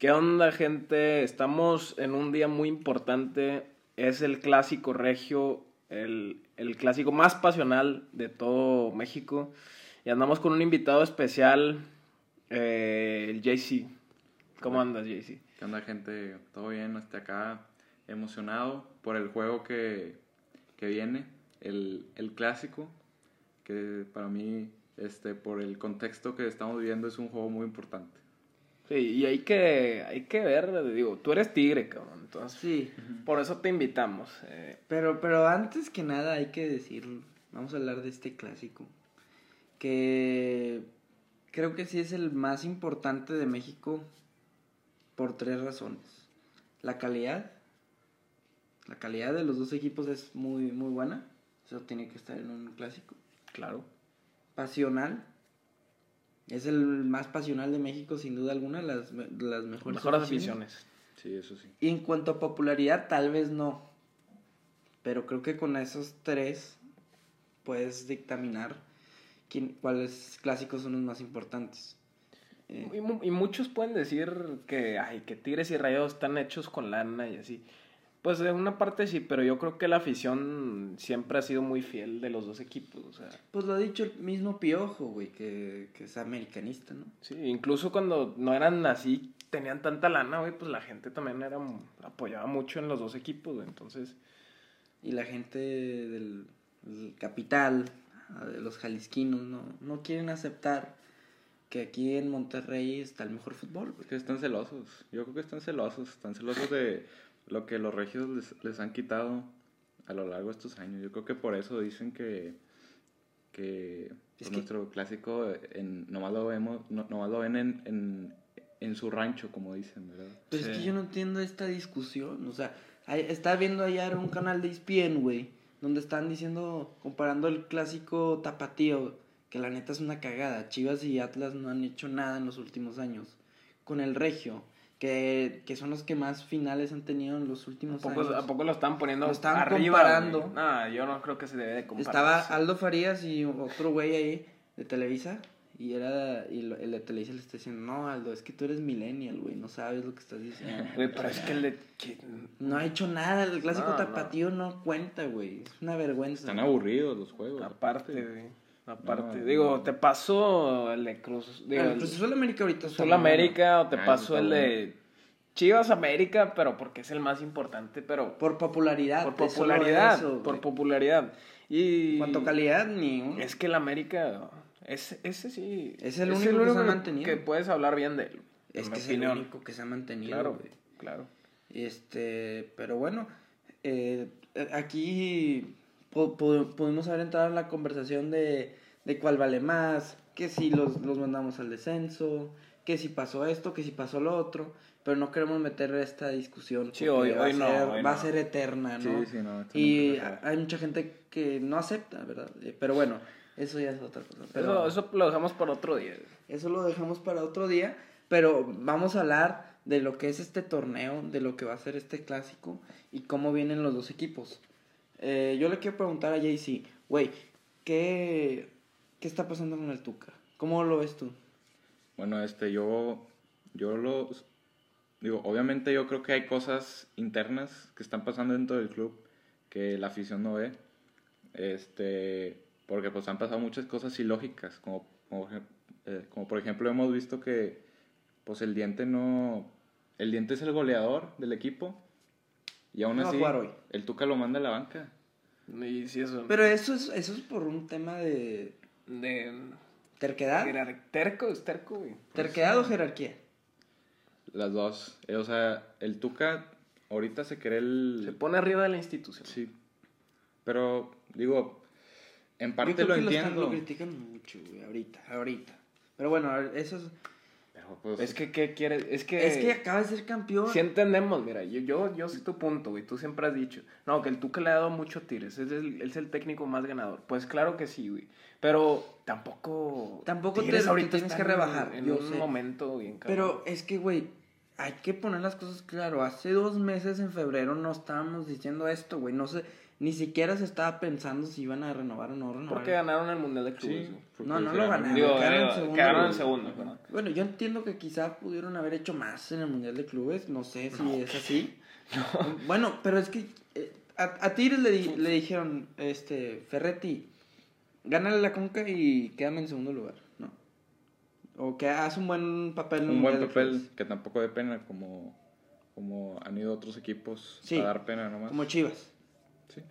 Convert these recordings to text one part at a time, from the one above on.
¿Qué onda, gente? Estamos en un día muy importante. Es el clásico regio, el, el clásico más pasional de todo México. Y andamos con un invitado especial, eh, el JC. ¿Cómo andas, JC? ¿Qué onda, gente? ¿Todo bien? Estoy acá emocionado por el juego que, que viene, el, el clásico, que para mí, este, por el contexto que estamos viviendo, es un juego muy importante. Sí, y hay que, hay que ver, digo, tú eres tigre, cabrón, entonces Sí, por eso te invitamos. eh. pero, pero antes que nada hay que decir, vamos a hablar de este clásico, que creo que sí es el más importante de México por tres razones. La calidad, la calidad de los dos equipos es muy, muy buena, eso tiene que estar en un clásico. Claro. Pasional, es el más pasional de México sin duda alguna, las, las mejores, Mejores aficiones. aficiones. Sí, eso sí. Y en cuanto a popularidad, tal vez no. Pero creo que con esos tres puedes dictaminar quién, cuáles clásicos son los más importantes. Eh, Y, y muchos pueden decir que, ay, que Tigres y Rayados están hechos con lana y así. Pues de una parte sí, pero yo creo que la afición siempre ha sido muy fiel de los dos equipos. O sea, pues lo ha dicho el mismo Piojo, güey, que, que es americanista, ¿no? sí, incluso cuando no eran así, tenían tanta lana, güey, pues la gente también era, apoyaba mucho en los dos equipos, güey. Entonces, Y la gente del, del capital, de los jalisquinos, no, no quieren aceptar que aquí en Monterrey está el mejor fútbol, güey. Que están celosos. Yo creo que están celosos. Están celosos de lo que los regios les, les han quitado a lo largo de estos años. Yo creo que por eso dicen que, que, Es pues, que- nuestro clásico en, nomás lo vemos, no, nomás lo ven en, en, en su rancho, como dicen, ¿verdad? Pero es Sí. que yo no entiendo esta discusión. O sea, hay- estaba viendo ayer un canal de ESPN, güey, donde están diciendo, comparando el clásico tapatío, que la neta es una cagada. Chivas y Atlas no han hecho nada en los últimos años. Con el Regio, que, que son los que más finales han tenido en los ¿a últimos poco, años. ¿a poco lo estaban poniendo Lo estaban arriba? comparando. güey? Nah, yo no creo que se debe de comparar. Estaba Aldo Farías y otro güey ahí de Televisa. Y era y lo- el de Televisa le está diciendo, no, Aldo, es que tú eres millennial, güey, no sabes lo que estás diciendo. Güey, pero es que el de... que- No ha hecho nada, el clásico No, no. tapatío no. cuenta, güey. Es una vergüenza. Están aburridos los juegos. Aparte, güey. Aparte, No, digo, no. te paso el de Cruz. Digo, El el Cruz Azul América ahorita Azul América o te Ah, paso el de Chivas América, pero porque es el más importante, pero. Por popularidad. por popularidad, eso, por popularidad. Y En cuanto a calidad, ni uno. es que el América ese, ese sí Es el único que se ha mantenido. que puedes hablar bien de él. Es que es el único que se ha mantenido, Claro, güey. claro. Este, pero bueno, eh, aquí pu- pu- pudimos haber entrado en la conversación de, de cuál vale más, que si los, los mandamos al descenso, que si pasó esto, que si pasó lo otro, pero no queremos meter esta discusión. Sí, hoy- va, hoy a no, ser, hoy va a ser eterna, ¿no? Sí, sí, no. Y hay mucha gente que no acepta, ¿verdad? Eh, Pero bueno, eso ya es otra cosa. Pero Eso, eso lo dejamos para otro día. eso lo dejamos para otro día, pero vamos a hablar de lo que es este torneo, de lo que va a ser este clásico y cómo vienen los dos equipos. Eh, yo le quiero preguntar a JC, güey, ¿qué, ¿qué está pasando con el Tuca? ¿Cómo lo ves tú? Bueno, este, yo, yo lo, digo, obviamente yo creo que hay cosas internas que están pasando dentro del club que la afición no ve, este, porque pues han pasado muchas cosas ilógicas, como, como, eh, como por ejemplo hemos visto que, pues el diente no, el diente es el goleador del equipo y aún No va a así jugar hoy. el Tuca lo manda a la banca. Y sí, eso. Pero eso es, eso es por un tema de de terquedad. jerar- terco, es terco, güey. ¿Terquedad o jerarquía? Las dos, Eh, o sea, el Tuca ahorita se cree el... Se pone arriba de la institución. Sí. Pero, digo, en Yo parte creo lo que entiendo. lo critican mucho, güey, ahorita, ahorita. Pero bueno, eso es... Pues, Es que, ¿qué quieres? Es que... Es que acaba de ser campeón. Si entendemos, mira, yo, yo, yo sé tu punto, güey. Tú siempre has dicho, no, que el Tuca le ha dado mucho tires. Es el, es el técnico más ganador. Pues claro que sí, güey. Pero tampoco. Tampoco te- te tienes que rebajar, En un sé. momento bien cabrón. Pero es que, güey, hay que poner las cosas claro. Hace dos meses, en febrero, no estábamos diciendo esto, güey. No sé, ni siquiera se estaba pensando si iban a renovar o no renovar. Porque ganaron el Mundial de Clubes. Sí, No, no lo ganaron. Digo, quedaron en digo, segundo quedaron en lugar. segundo. perdón. Bueno, yo entiendo que quizá pudieron haber hecho más en el Mundial de Clubes, no sé si es así. Bueno, pero es que eh, a, a Tigres le, di- le dijeron, este, Ferretti, gánale la conca y quédame en segundo lugar, ¿no? O que haz un buen papel en Un buen papel que tampoco de pena, como, como han ido otros equipos Sí. a dar pena nomás. Como Chivas. Sí.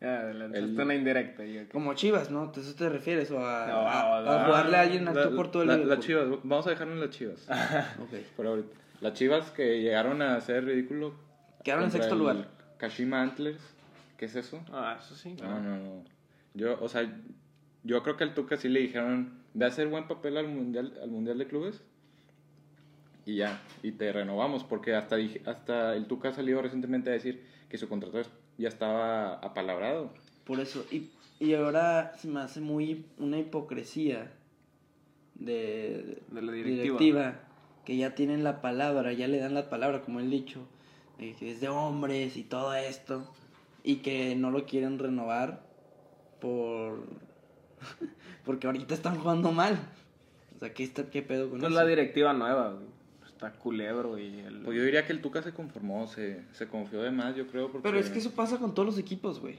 Ya, adelantaste El- una indirecta. yo- Como Chivas, ¿no? ¿A eso te refieres? ¿O a, No, a- no, a jugarle a alguien La- al tú por todo el la, las chivas, vamos a dejarlo en las chivas. Ok. por ahorita. Las chivas que llegaron a hacer ridículo. Quedaron en sexto lugar. Kashima Antlers. ¿Qué es eso? Ah, eso sí. No, no, no. Yo, o sea, yo creo que al Tuca sí le dijeron, ve a hacer buen papel al mundial, al mundial de clubes. Y ya, y te renovamos, porque hasta, hasta el Tuca ha salido recientemente a decir que su contrato es- ya estaba apalabrado. Por eso. Y, y ahora se me hace muy una hipocresía de, De la directiva. que ya tienen la palabra, ya le dan la palabra, como el dicho, de que es de hombres y todo esto, y que no lo quieren renovar por porque ahorita están jugando mal. O sea, ¿qué, está, qué pedo con Pues eso? la directiva nueva, güey. Está culebro y el... Pues yo diría que el Tuca se conformó, se, se confió de más, yo creo. Porque... Pero es que eso pasa con todos los equipos, güey.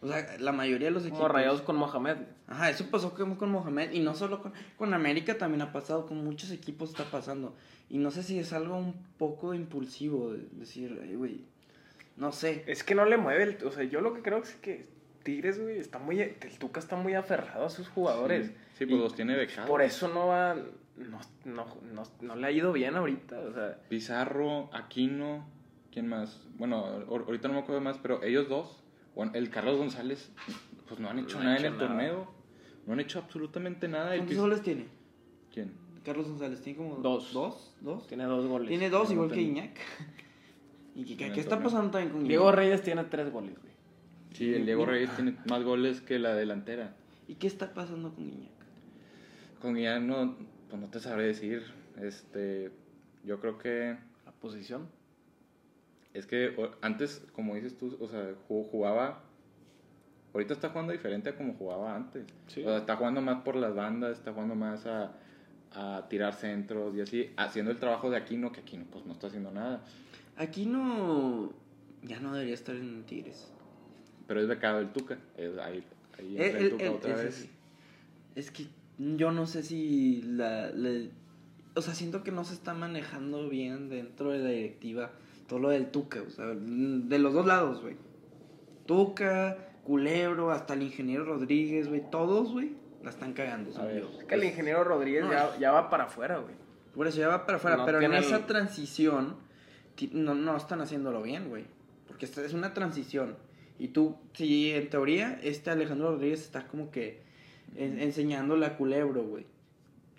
O sea, la mayoría de los equipos. Como rayados con Mohamed. Ajá, eso pasó con, con Mohamed y no solo con, con América, también ha pasado, con muchos equipos está pasando. Y no sé si es algo un poco impulsivo de decir, "Ay, güey, no sé. Es que no le mueve el... O sea, yo lo que creo es que Tigres, güey, está muy... El Tuca está muy aferrado a sus jugadores. Sí, sí, pues Y los tiene becados. Por eso no va... No, no, no, no le ha ido bien ahorita, o sea... Pizarro, Aquino, ¿quién más? Bueno, ahor- ahorita no me acuerdo más, pero ellos dos, bueno, el Carlos González, pues no han hecho No nada hecho en el nada. torneo. No han hecho absolutamente nada. El ¿Cuántos goles tiene? ¿Quién? Carlos González tiene como Dos. ¿Dos? ¿Dos? Tiene dos goles. Tiene dos, igual que. Iñak. ¿Y qué, está pasando también con Iñak? Diego Reyes tiene tres goles, güey. Sí, el Diego Reyes tiene más goles que la delantera. ¿Y qué está pasando con Iñak? Con Guiñac no, pues no te sabré decir. Este, yo creo que La posición. es que antes, como dices tú, o sea, ju- jugaba. Ahorita está jugando diferente a como jugaba antes. Sí. O sea, está jugando más por las bandas, está jugando más a, a tirar centros y así, haciendo el trabajo de Aquino, que Aquino pues no está haciendo nada. Aquí no... Ya no debería estar en Tigres. Pero es becado el Tuca. Es, ahí ahí Eh, entra el el- Tuca el- otra vez. Es que yo no sé si la, la- O sea, siento que no se está manejando bien dentro de la directiva todo lo del Tuca. O sea, de los dos lados, güey. Tuca, Culebro, hasta el ingeniero Rodríguez, güey. Todos, güey, la están cagando. A ver. Es que el ingeniero Rodríguez No, ya, ya va para afuera, güey. Por eso ya va para afuera. No pero en tiene esa transición no, no están haciéndolo bien, güey. Porque esta es una transición. Y tú, si en teoría, este Alejandro Rodríguez está como que en- enseñándole a Culebro, güey.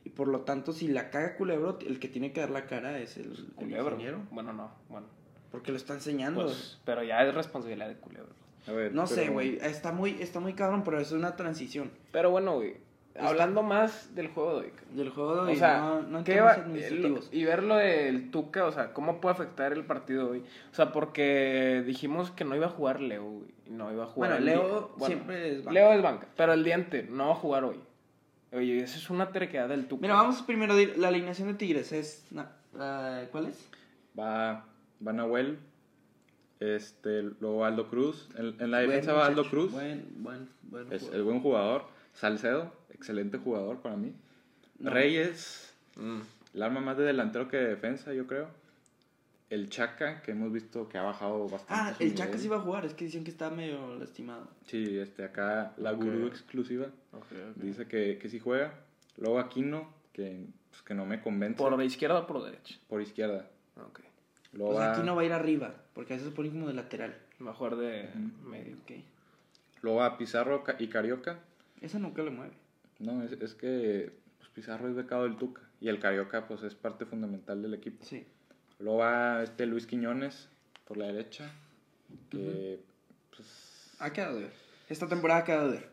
Y por lo tanto, si la caga Culebro, el que tiene que dar la cara es el, el Culebro. ingeniero. Bueno, no, bueno. Porque lo está enseñando. Pues, pero ya es responsabilidad de Culebro. A ver, no sé, güey. Está muy, está muy cabrón, pero es una transición. Pero bueno, güey. Hablando más del juego de hoy. Del juego de O hoy, sea, no, no en ¿qué temas va- administrativos. el- y ver lo del Tuca, o sea, ¿cómo puede afectar el partido hoy? O sea, porque dijimos que no iba a jugar Leo, güey. No iba a jugar. Bueno, Leo bueno, siempre es banca. Leo es banca, pero el diente no va a jugar hoy. Oye, esa es una terquedad del Tuca. Mira, vamos primero a decir, la alineación de Tigres es... na- ah, ¿Cuál es? Va, va Nahuel, este, luego Aldo Cruz. En, en la defensa Buen va Aldo Cruz. Buen, buen, buen Es el buen jugador. Salcedo, excelente jugador para mí. No. Reyes, Mm. el arma más de delantero que de defensa, yo creo. El Chaca, que hemos visto que ha bajado bastante. Ah, el Chaca sí va a jugar, es que dicen que está medio lastimado. Sí, este, acá la Ok. gurú exclusiva Ok, ok. dice que, que sí juega. Luego Aquino, que, pues, que no me convence. ¿Por la izquierda o por derecha? por izquierda. Ok. Luego Pues va, aquí no va a ir arriba, porque a veces se pone como de lateral. Va a jugar de medio. Ok. luego va Pizarro y Carioca. Eso nunca lo mueve. No, es, es que pues, Pizarro es becado del Tuca. Y el Carioca, pues, es parte fundamental del equipo. Sí. Luego va este Luis Quiñones por la derecha. Que, pues, Ha quedado de ver. Esta temporada ha quedado de ver.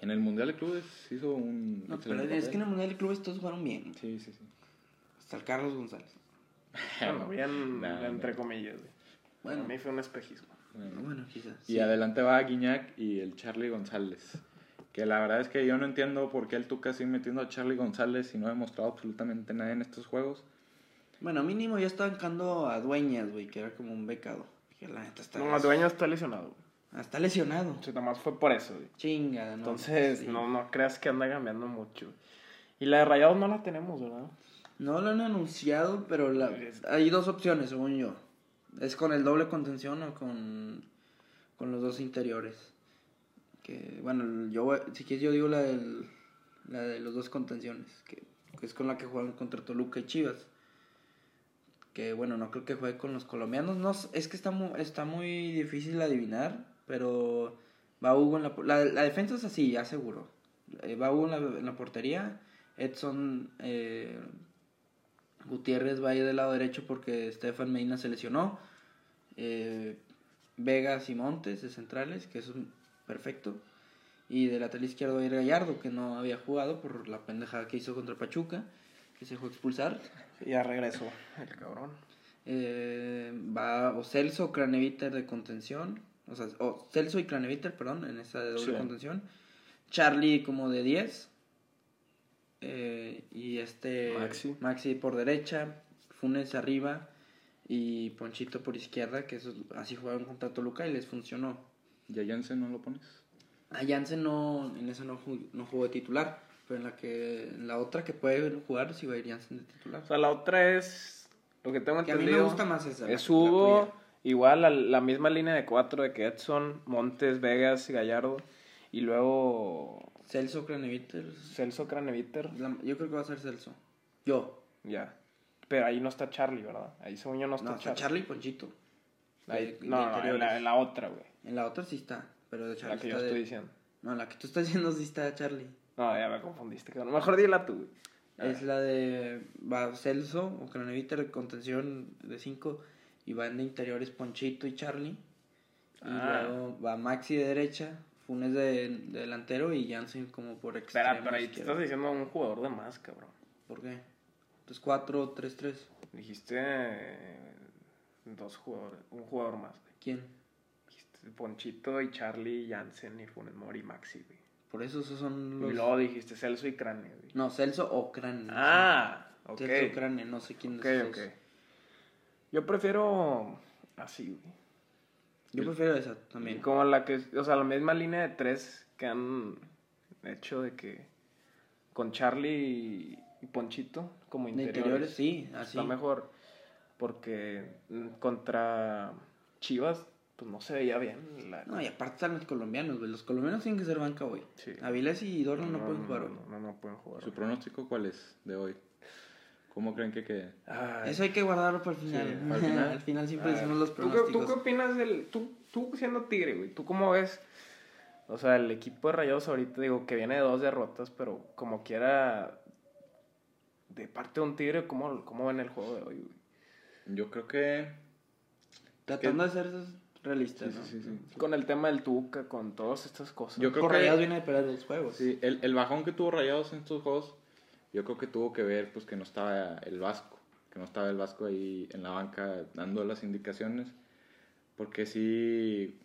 en el Mundial de Clubes hizo un. No, pero es que en el Mundial de Clubes todos jugaron bien. Sí, sí, sí. Hasta el Carlos González. Bueno, bien, Nah, entre comillas, güey. Bueno. Para mí fue un espejismo. Bueno. Bueno, quizás. Y sí. adelante va Guiñac y el Charlie González. Que la verdad es que yo no entiendo por qué el Tuca sigue metiendo a Charlie González y no ha demostrado absolutamente nada en estos juegos. Bueno, mínimo ya está bancando a Dueñas, güey, que era como un becado. Que la neta está. No, el dueño está lesionado. güey. Ah, está lesionado. O sea, nada más fue por eso, güey. Chinga, ¿no? Entonces, Sí. no, no creas que anda cambiando mucho. Y la de Rayados no la tenemos, ¿verdad? No lo han anunciado, pero la- hay dos opciones, según yo. Es con el doble contención o con, con los dos interiores. Que, bueno, yo si quieres yo digo la, del, la de los dos contenciones, que, es con la que juegan contra Toluca y Chivas. Que bueno, no creo que juegue con los colombianos. No, es que está muy, está muy difícil adivinar, pero va Hugo en la, la, la defensa es así, ya seguro. Eh, va Hugo en la, en la portería, Edson eh, Gutiérrez va a ir del lado derecho porque Estefan Medina se lesionó. Eh, Vegas y Montes de centrales, que eso es perfecto. Y de lateral izquierdo va a ir Gallardo, que no había jugado por la pendejada que hizo contra Pachuca, que se dejó expulsar. Ya regresó el cabrón. Eh, va o Celso o Craneviter de contención. O sea, o Celso y Craneviter, perdón, en esa de doble Sí. contención. Charlie como de 10. Eh, y este Maxi. Maxi por derecha. Funes arriba. Y Ponchito por izquierda, que eso, así jugaron contra Toluca y les funcionó. ¿Y a Jansen no lo pones? A Jansen no, en esa no, ju- no jugó de titular. Pero en la que en la otra que puede jugar, sí va a ir Jansen de titular. O sea, la otra es. Lo que tengo Que a mí me entendido. gusta más esa. Es Hugo, igual la, la misma línea de cuatro de que Edson, Montes, Vegas y Gallardo. Y luego Celso Craneviter. Celso Craneviter. La- yo creo que va a ser Celso. Yo. Ya. Pero ahí no está Charlie, ¿verdad? Ahí según yo no está No, está Charlie. Charlie y Ponchito. Ahí- de- de no, no, en interiores. la, en la otra, güey. En la otra sí está, pero de Charlie La que yo está estoy de- diciendo. No, la que tú estás diciendo sí está Charlie. No, ya me confundiste, cabrón. Mejor dila tú, güey. Es la de va Celso o Craneviter de contención de 5 y van de interiores Ponchito y Charlie. Y Ah. luego va Maxi de derecha, Funes de, de delantero y Jansen como por extremo. Espera, pero ahí te estás diciendo un jugador de más, cabrón. ¿Por qué? Entonces 4-3-3. Dijiste eh, dos jugadores, un jugador más, güey. ¿Quién? Ponchito y Charlie, Jansen y Funes Mori y Maxi, güey. Por eso esos son los... Y luego dijiste Celso y Crane, güey. No, Celso o Crane. Ah, ok. Celso o Crane, no sé quién Ok, de esos ok. dos. Yo prefiero así, güey. Yo prefiero esa también. Como la que, o sea, la misma línea de tres que han hecho de que con Charlie y Ponchito como interiores. interiores, sí, así. Está mejor porque contra Chivas pues no se veía bien. la- No, y aparte están los colombianos, güey. Los colombianos tienen que ser banca hoy. Sí. Avilés y Dorlan no, pueden jugar no, hoy. No, no, no pueden jugar. ¿Su hoy. pronóstico cuál es de hoy? ¿Cómo creen que quede? Ay. Eso hay que guardarlo para el final. Sí, al final. al final siempre decimos los ¿tú qué- pronósticos. ¿Tú qué opinas del... Tú, tú siendo Tigre, güey, ¿tú cómo ves? O sea, el equipo de Rayados ahorita, digo, que viene de dos derrotas, pero como quiera, de parte de un Tigre, ¿cómo, cómo ven el juego de hoy, güey? Yo creo que... Tratando de ser realistas, Sí, ¿no? sí, sí, sí. Con el tema del Tuca, con todas estas cosas. Yo creo Por que- Rayados viene de perder dos juegos. Sí, el, el bajón que tuvo Rayados en estos juegos, yo creo que tuvo que ver pues que no estaba el Vasco, que no estaba el Vasco ahí en la banca dando las indicaciones, porque sí,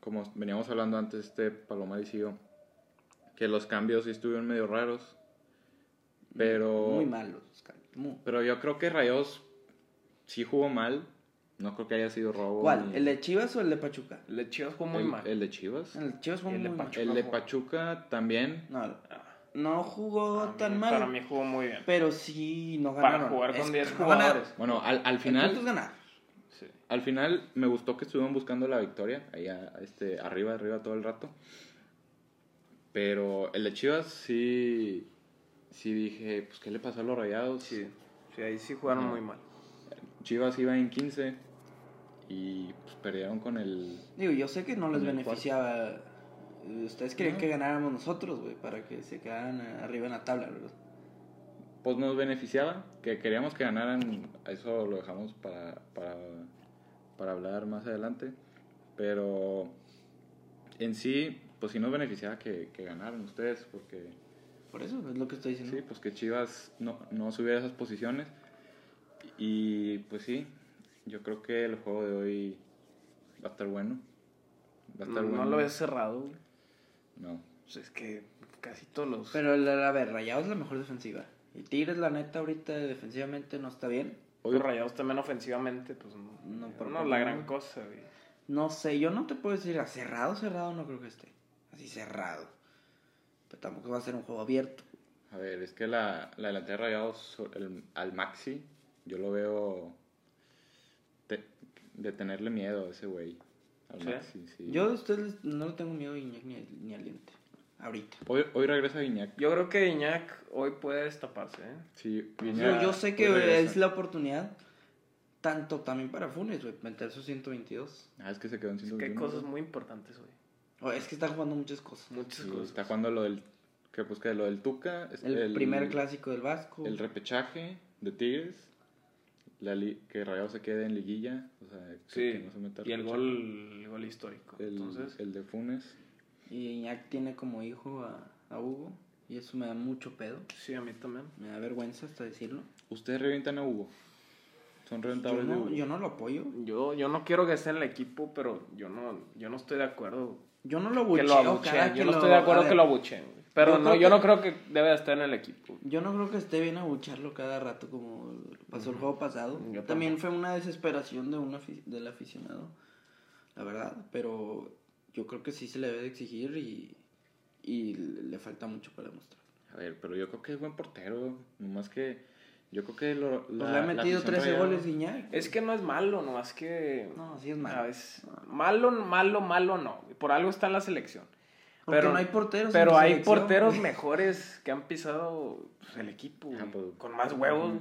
como veníamos hablando antes, este Palomar y yo, que los cambios sí estuvieron medio raros, pero... Muy malos. los cambios, muy. Pero yo creo que Rayados sí jugó mal, no creo que haya sido robo. ¿Cuál? ni- ¿El de Chivas o el de Pachuca? El de Chivas jugó muy el- mal. El de Chivas. El de Chivas fue el muy de mal. Pachuca. El de Pachuca también. No, no jugó mí- tan mal. Para mí jugó muy bien. Pero sí no Para ganaron. jugar Es con que 10 no ganaron. jugadores. Bueno, al, al final, ganar. Sí. al final me gustó que estuvieron buscando la victoria, ahí a- este, arriba, arriba todo el rato. Pero el de Chivas sí, sí dije, pues ¿qué le pasó a los Rayados? Sí, sí, ahí sí jugaron muy mal. Chivas iba en 15 y pues perdieron con el... Digo, yo sé que no les beneficiaba. Ustedes querían No. que ganáramos nosotros, güey, para que se quedaran eh, arriba en la tabla, ¿verdad? Pues nos beneficiaba, que queríamos que ganaran, eso lo dejamos para, para, para hablar más adelante. Pero en sí, pues sí nos beneficiaba que, que ganaran ustedes, porque Por eso es lo que estoy diciendo. sí, pues que Chivas no, no subiera esas posiciones. Y pues sí, yo creo que el juego de hoy va a estar bueno. Va a estar no, bueno. lo ves cerrado. No. Pues es que casi todos los... Pero, la- a ver, Rayados es la mejor defensiva. Y Tigres, la neta, ahorita defensivamente no está bien. Los rayados también ofensivamente, pues no, No, no, pero no la no. gran cosa, güey. No sé, yo no te puedo decir, a cerrado, cerrado no creo que esté. Así cerrado. Pero tampoco va a ser un juego abierto. A ver, es que la, la delantera de Rayados, el- al Maxi, yo lo veo de tenerle miedo a ese güey. Al ¿Sí? Maxi, sí. Yo ustedes no le tengo miedo a Iñak ni, ni aliente. Ahorita. Hoy, hoy regresa Guiñac. Yo creo que Iñak hoy puede destaparse, ¿eh? Sí, Yo, Guiñac yo sé que es la oportunidad, tanto también para Funes, güey, meter sus 122. Ah, es que se quedó en Es que hay 121. cosas muy importantes hoy. O es que está jugando muchas cosas. Muchas Sí, cosas. está jugando lo del... Que pues que lo del Tuca. es El, primer clásico del Vasco. El repechaje de Tigres. La li- que Rayados se quede en liguilla. O sea, que, Sí, que no se meta y el gol, el gol histórico. El, Entonces, el de Funes. Y Iñak tiene como hijo a, a Hugo. Y eso me da mucho pedo. sí, a mí también. Me da vergüenza hasta decirlo. ¿Ustedes revientan a Hugo? ¿Son Yo reventables de no, Hugo? yo no lo apoyo. Yo, yo no quiero que esté en el equipo, pero yo no, yo no estoy de acuerdo. Yo no lo que bucheo lo cada abucheen. que Yo no lo- estoy de acuerdo que lo abucheen. güey. Pero yo no, creo yo que- no creo que debe de estar en el equipo. Yo no creo que esté bien abucharlo cada rato como pasó el juego pasado. Yo También fue una desesperación de un afi- del aficionado, la verdad. Pero yo creo que sí se le debe de exigir y, y le le falta mucho para demostrar. A ver, pero yo creo que es buen portero. Nomás que... Yo creo que lo, Pues la- le ha metido afición 13 rayada- goles Iñak. Es que no es malo, no, es que... No, sí es malo. veces- malo, malo, malo no. Por algo está en la selección. Porque pero no hay porteros. Pero hay selección, porteros mejores que han pisado pues, el equipo, Ah, pues, con más huevos.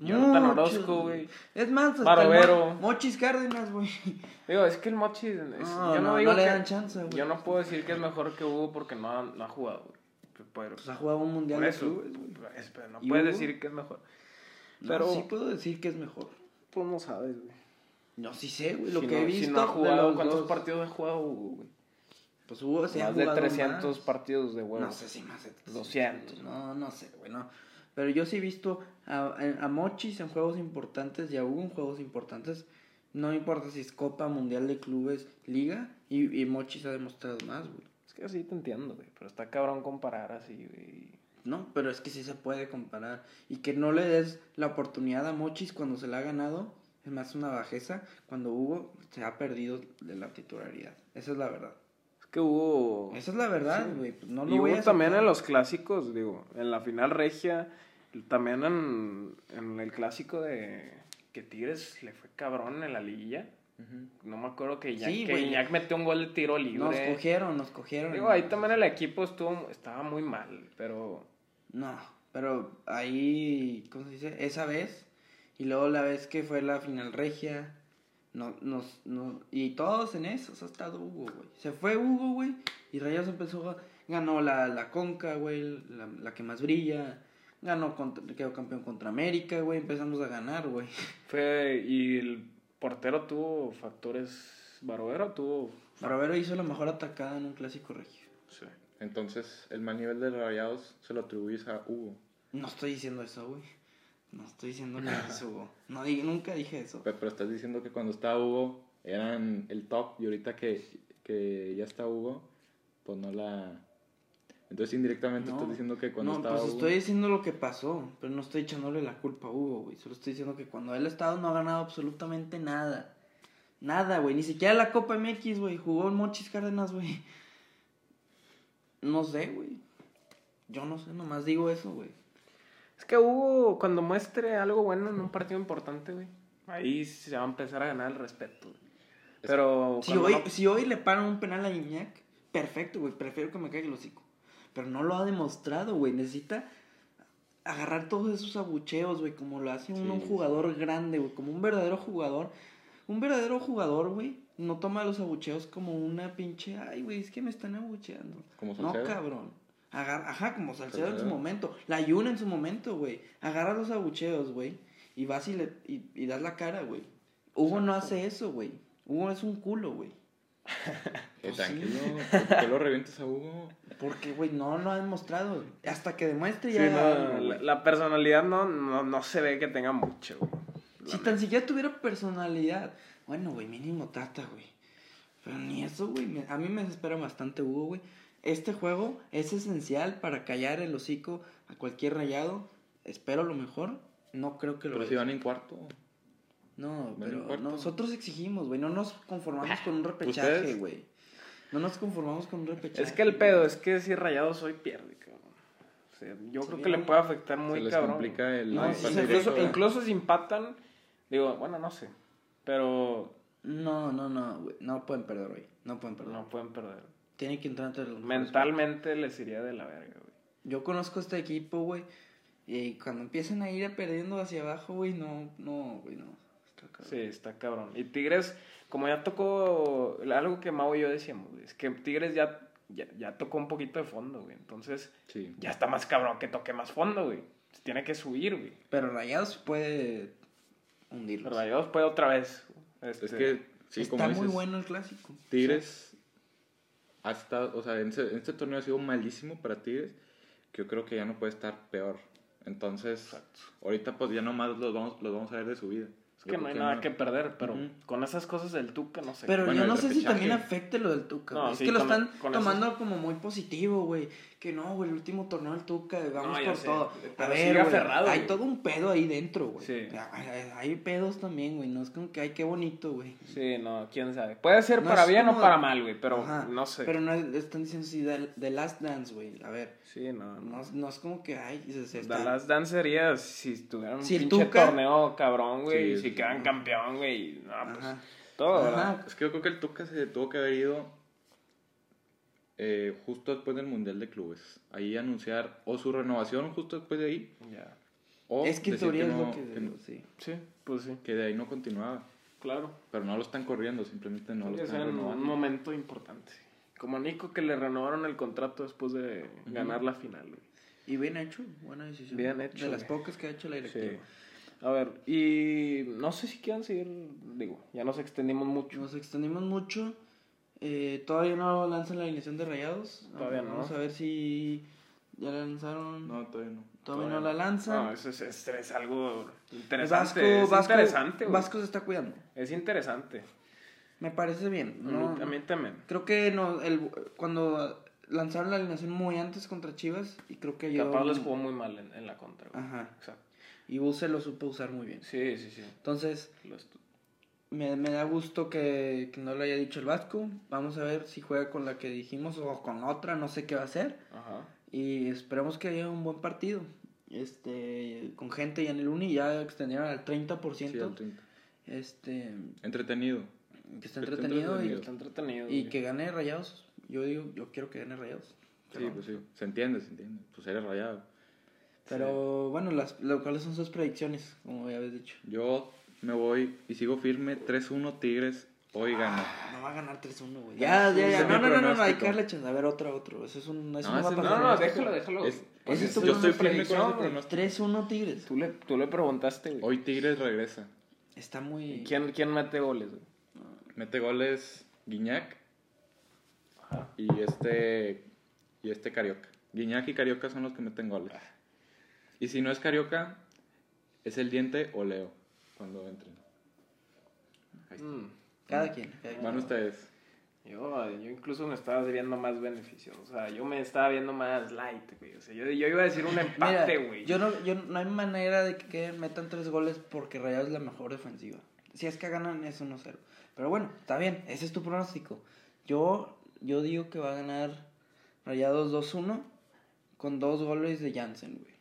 Jonathan Orozco, güey. Es más, hasta Barovero. el Mo- Mochis Cárdenas, güey. Digo, es que el Mochi... es- No, yo no, no, digo no le que- dan chance, güey. Yo no puedo decir que es mejor que Hugo porque no ha, no ha jugado, güey. Pero, Pues ha jugado un mundial por de eso, clubes, güey. es- pero no ¿Y puedes Hugo? decir que es mejor. No, Pero- sí puedo decir que es mejor. Tú no sabes, güey. No, sí sé, güey. Lo Si que no- he visto Si no ha de jugado, los ¿cuántos dos. partidos ha jugado Hugo, güey? Pues hubo, sí ha más de jugado 300 más. partidos de huevo. No sé si más de 200. No, no sé, güey, no. Pero yo sí he visto a, a, a Mochis en juegos importantes y a Hugo en juegos importantes. No importa si es Copa, Mundial de Clubes, Liga. Y, y Mochis ha demostrado más, güey. Es que así te entiendo, güey. Pero está cabrón comparar así, güey. No, pero es que sí se puede comparar. Y que no le des la oportunidad a Mochis cuando se la ha ganado. Es más una bajeza cuando Hugo se ha perdido de la titularidad. Esa es la verdad. Es que hubo. Esa es la verdad, Sí. güey. pues no y voy a también en los clásicos, digo, en la final regia, también en, en el clásico de que Tigres le fue cabrón en la liguilla. No me acuerdo que Iñak, Sí, que güey. Iñak metió un gol de tiro libre. Nos cogieron, nos cogieron. Digo, ahí también el equipo estuvo, estaba muy mal, pero No, pero ahí, ¿cómo se dice? Esa vez, y luego la vez que fue la final regia, no, nos, no, y todos en eso, ha estado Hugo, güey. Se fue Hugo, güey, y Rayos empezó, a- ganó la, la Conca, güey, la, la que más brilla, ganó, contra, quedó campeón contra América, güey, empezamos a ganar, güey. fue. Y el portero tuvo factores. Barovero tuvo. Barovero hizo la mejor atacada en un clásico regio. Sí. Entonces, el mal nivel de Rayados se lo atribuyes a Hugo. No estoy diciendo eso, güey. No estoy diciendo que es Hugo. No, nunca dije eso. Pero, pero estás diciendo que cuando estaba Hugo eran el top y ahorita que, que ya está Hugo, pues no la... Entonces indirectamente No, estás diciendo que cuando no, estaba pues Hugo... estoy diciendo lo que pasó, pero no estoy echándole la culpa a Hugo, güey. Solo estoy diciendo que cuando él ha estado no ha ganado absolutamente nada. Nada, güey. Ni siquiera la Copa MX, güey. Jugó en Mochis Cárdenas, güey. No sé, güey. Yo no sé, nomás digo eso, güey. Es que Hugo, cuando muestre algo bueno en un partido importante, güey, ahí se va a empezar a ganar el respeto. güey. Pero. Si hoy, no- si hoy le paran un penal a Iñak, perfecto, güey. Prefiero que me caiga el hocico. Pero no lo ha demostrado, güey. Necesita agarrar todos esos abucheos, güey. Como lo hace un, un jugador grande, güey. Como un verdadero jugador. Un verdadero jugador, güey. No toma los abucheos como una pinche. Ay, güey, es que me están abucheando. Como No, cabrón. Agarra, ajá, como Salcedo en su momento. La Yuna en su momento, güey. Agarra los abucheos, güey. Y vas y, le, y, y das la cara, güey. Hugo no hace eso, güey. Hugo es un culo, güey. Eh, Pues sí. tranquilo, ¿por qué lo revientas a Hugo? Porque, güey, no lo ha demostrado. Hasta que demuestre Sí, ya. no, algo, la, la personalidad no, no, no se ve que tenga mucho, güey. Si tan siquiera tuviera personalidad. Bueno, güey, mínimo trata, güey. Pero ni eso, güey. me- A mí me desespera bastante Hugo, güey. Este juego es esencial para callar el hocico a cualquier rayado. Espero lo mejor. No creo que lo Pero si van en cuarto. No, Van pero cuarto. nosotros exigimos, güey. No nos conformamos con un repechaje, güey. No nos conformamos con un repechaje. Es que el pedo es que si Rayados hoy pierde, cabrón. O sea, yo Sí, creo que le puede afectar muy Se les cabrón. complica el No, incluso, incluso si empatan, digo, bueno, no sé. Pero No, no, no, güey. No pueden perder hoy. No pueden perder. no pueden perder. Tiene que entrar entre los mejores Mentalmente les iría de la verga, güey. Yo conozco este equipo, güey. Y cuando empiezan a ir perdiendo hacia abajo, güey, no, no, güey, no. Está cabrón. Sí, está cabrón. Y Tigres, como ya tocó algo que Mau y yo decíamos, güey, es que Tigres ya, ya, ya tocó un poquito de fondo, güey. Entonces, Sí. ya está más cabrón que toque más fondo, güey. Se Tiene que subir, güey. Pero Rayados puede hundirlos. Pero Rayados puede otra vez. este, Es que, sí, Está como muy dices, bueno el clásico. Tigres ha estado, o sea, en, este torneo ha sido malísimo para Tigres, que yo creo que ya no puede estar peor. Entonces, Exacto. ahorita pues ya nomás los vamos, los vamos a ver de su vida. Es que no hay nada que perder, pero con esas cosas del Tuca, no sé. Pero Bueno, yo no sé si también afecte lo del Tuca. No, es sí, que lo están con tomando como muy positivo, güey. Que no, güey, el último torneo del Tuca, vamos No, por sé, todo. A ver, sigue güey, aferrado, hay güey. todo un pedo ahí dentro, güey. Sí. Hay, pedos también, güey. No es como que, ay, qué bonito, güey. Sí, no, quién sabe. Puede ser No para bien como- o para mal, güey, pero Ajá, no sé. Pero no es- están diciendo si de, de Last Dance, güey. A ver, Sí, no, no. no, no es como que, ay, se, se The Last Dance sería si tuvieran un Si pinche Tuca- torneo cabrón, güey, Sí, y si sí, quedan sí. campeón, güey, no, pues, Ajá. todo, Ajá. ¿verdad? Es que yo creo que el Tuca se tuvo que haber ido eh, justo después del Mundial de Clubes. Ahí anunciar o su renovación justo después de ahí, Ya. o Es que decir teoría es no- lo que, que, digo, sí. Sí, pues sí, que de ahí no continuaba. claro. Pero no lo están corriendo, simplemente no lo es están en un renovando. momento importante. Como a Nico que le renovaron el contrato después de ganar la final, güey. Y bien hecho, buena decisión. Bien hecho, De las güey. pocas que ha hecho la Sí. directiva. A ver, y no sé si quieran seguir, digo, ya nos extendimos mucho. Nos extendimos mucho. Eh, todavía no lanzan la alineación de rayados. Todavía no. Vamos a ver si ya la lanzaron. No, todavía no. todavía, no la lanzan. No, eso es, es- es algo interesante. Vasco, es Vasco, interesante, güey. Vasco se está cuidando. Es interesante. Me parece bien. A No, mí también, también. Creo que no, el, cuando lanzaron la alineación muy antes contra Chivas y creo que yo... Capaz les jugó muy mal en, en la contra. güey. Ajá. Exacto. Y Buse lo supo usar muy bien. Sí, sí, sí. Entonces, me, me da gusto que, que no lo haya dicho el Vasco. Vamos a ver si juega con la que dijimos o con otra, no sé qué va a hacer. Ajá. Y esperemos que haya un buen partido. Este, con gente ya en el Uni ya extendieron al 30%. Sí, al 30. Este, Entretenido. que esté entretenido, entretenido. Está entretenido. y, y que gane Rayados. Yo digo, yo quiero que gane Rayados. Sí, pues sí. Se entiende, se entiende. Pues eres rayado. Pero bueno, las, lo, ¿cuáles son sus predicciones? Como ya habéis dicho. Yo me voy y sigo firme. 3-1 Tigres. Hoy gana. No va a ganar 3-1, güey. Ya, ya, ya. No, mi no, no, no, hay que darle chance. A ver, otro, otro. Eso es un. Eso No, no, va a. No, no, déjalo, déjalo. Es- Ese es yo estoy firme con ese predicción, pronóstico. 3-1 Tigres. Tú le, tú le preguntaste, güey. Hoy Tigres regresa. Está muy. ¿Quién, ¿Quién mete goles, güey? Mete goles Guiñac Ajá. y este y este Carioca. Guiñac y Carioca son los que meten goles. Y si no es Carioca, es el diente o Leo cuando entren. Ahí está. Mm. Cada quien. cada quien. Van ustedes. Yo, yo incluso me estaba viendo más beneficios. O sea, yo me estaba viendo más light, güey. O sea, yo, yo iba a decir un Mira, empate, güey. yo no, yo no hay manera de que metan tres goles porque Rayados es la mejor defensiva. Si es que ganan es 1-0. Pero bueno, está bien, ese es tu pronóstico. Yo, yo digo que va a ganar Rayados 2-1 con dos goles de Jansen, güey.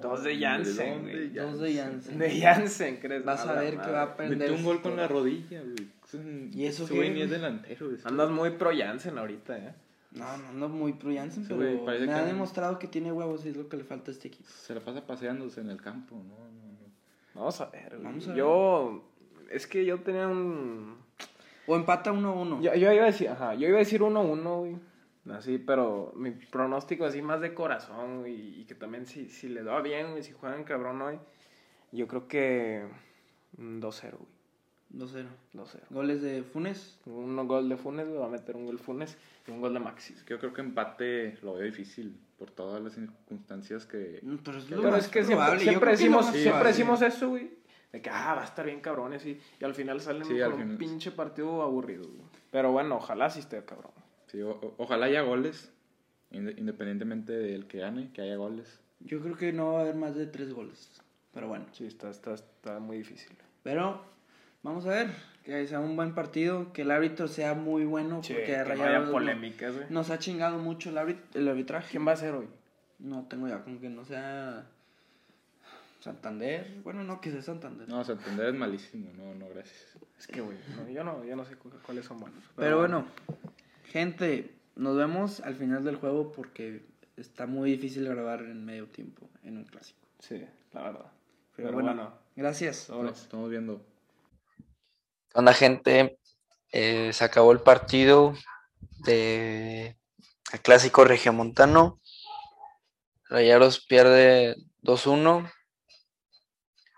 Dos de Jansen, ¿De güey. Dos de Jansen. De Jansen, ¿crees? Vas a ver que madre. va a perder. Mete un gol con la rodilla, güey. Es un- ¿Y eso güey? es delantero. Andas muy pro Jansen ahorita, ¿eh? No, no ando muy pro Jansen, Sí, pero parece me que- ha demostrado que tiene huevos y es lo que le falta a este equipo. Se la pasa paseándose en el campo. No, no, no. Vamos a ver, güey. Vamos a ver. Yo. Es que yo tenía un. O empata 1-1. Yo, yo iba a decir, ajá, yo iba a decir 1-1, güey. Así, pero mi pronóstico así más de corazón, güey. Y que también si, si le da bien, güey, si juegan cabrón hoy. Yo creo que. mm, 2-0, güey. 2-0. 2-0. Goles de Funes. Un gol de Funes, va a meter un gol Funes y un gol de Maxi. Es que yo creo que empate lo veo difícil por todas las circunstancias que... Mm, Pero es, lo Pero más es que siempre, siempre que decimos, más siempre probable. decimos eso, güey. De que, ah, va a estar bien cabrón y así. Y al final salen Sí, con al un final. pinche partido aburrido, güey. Pero bueno, ojalá sí esté cabrón. Sí, o- ojalá haya goles, inde- independientemente del que gane, que haya goles. Yo creo que no va a haber más de tres goles. Pero bueno. Sí, está, está, está muy difícil. Pero vamos a ver. Que sea un buen partido. Que el árbitro sea muy bueno. Sí, porque que no haya polémicas, güey. Nos ha chingado mucho el, árbit- el arbitraje. ¿Quién va a ser hoy? No tengo ya, como que no sea Santander. Bueno, no, que sea Santander. No, Santander es malísimo, no, no, gracias. Es que, güey, no, yo, no, yo no sé cu- cuáles son buenos. Pero bueno, gente, nos vemos al final del juego porque está muy difícil grabar en medio tiempo en un clásico. Sí, la verdad. Pero, Pero bueno, bueno. gracias. Sobres. Estamos viendo. ¿Qué onda, gente? Eh, se acabó el partido de el clásico regiomontano. Rayados pierde 2-1.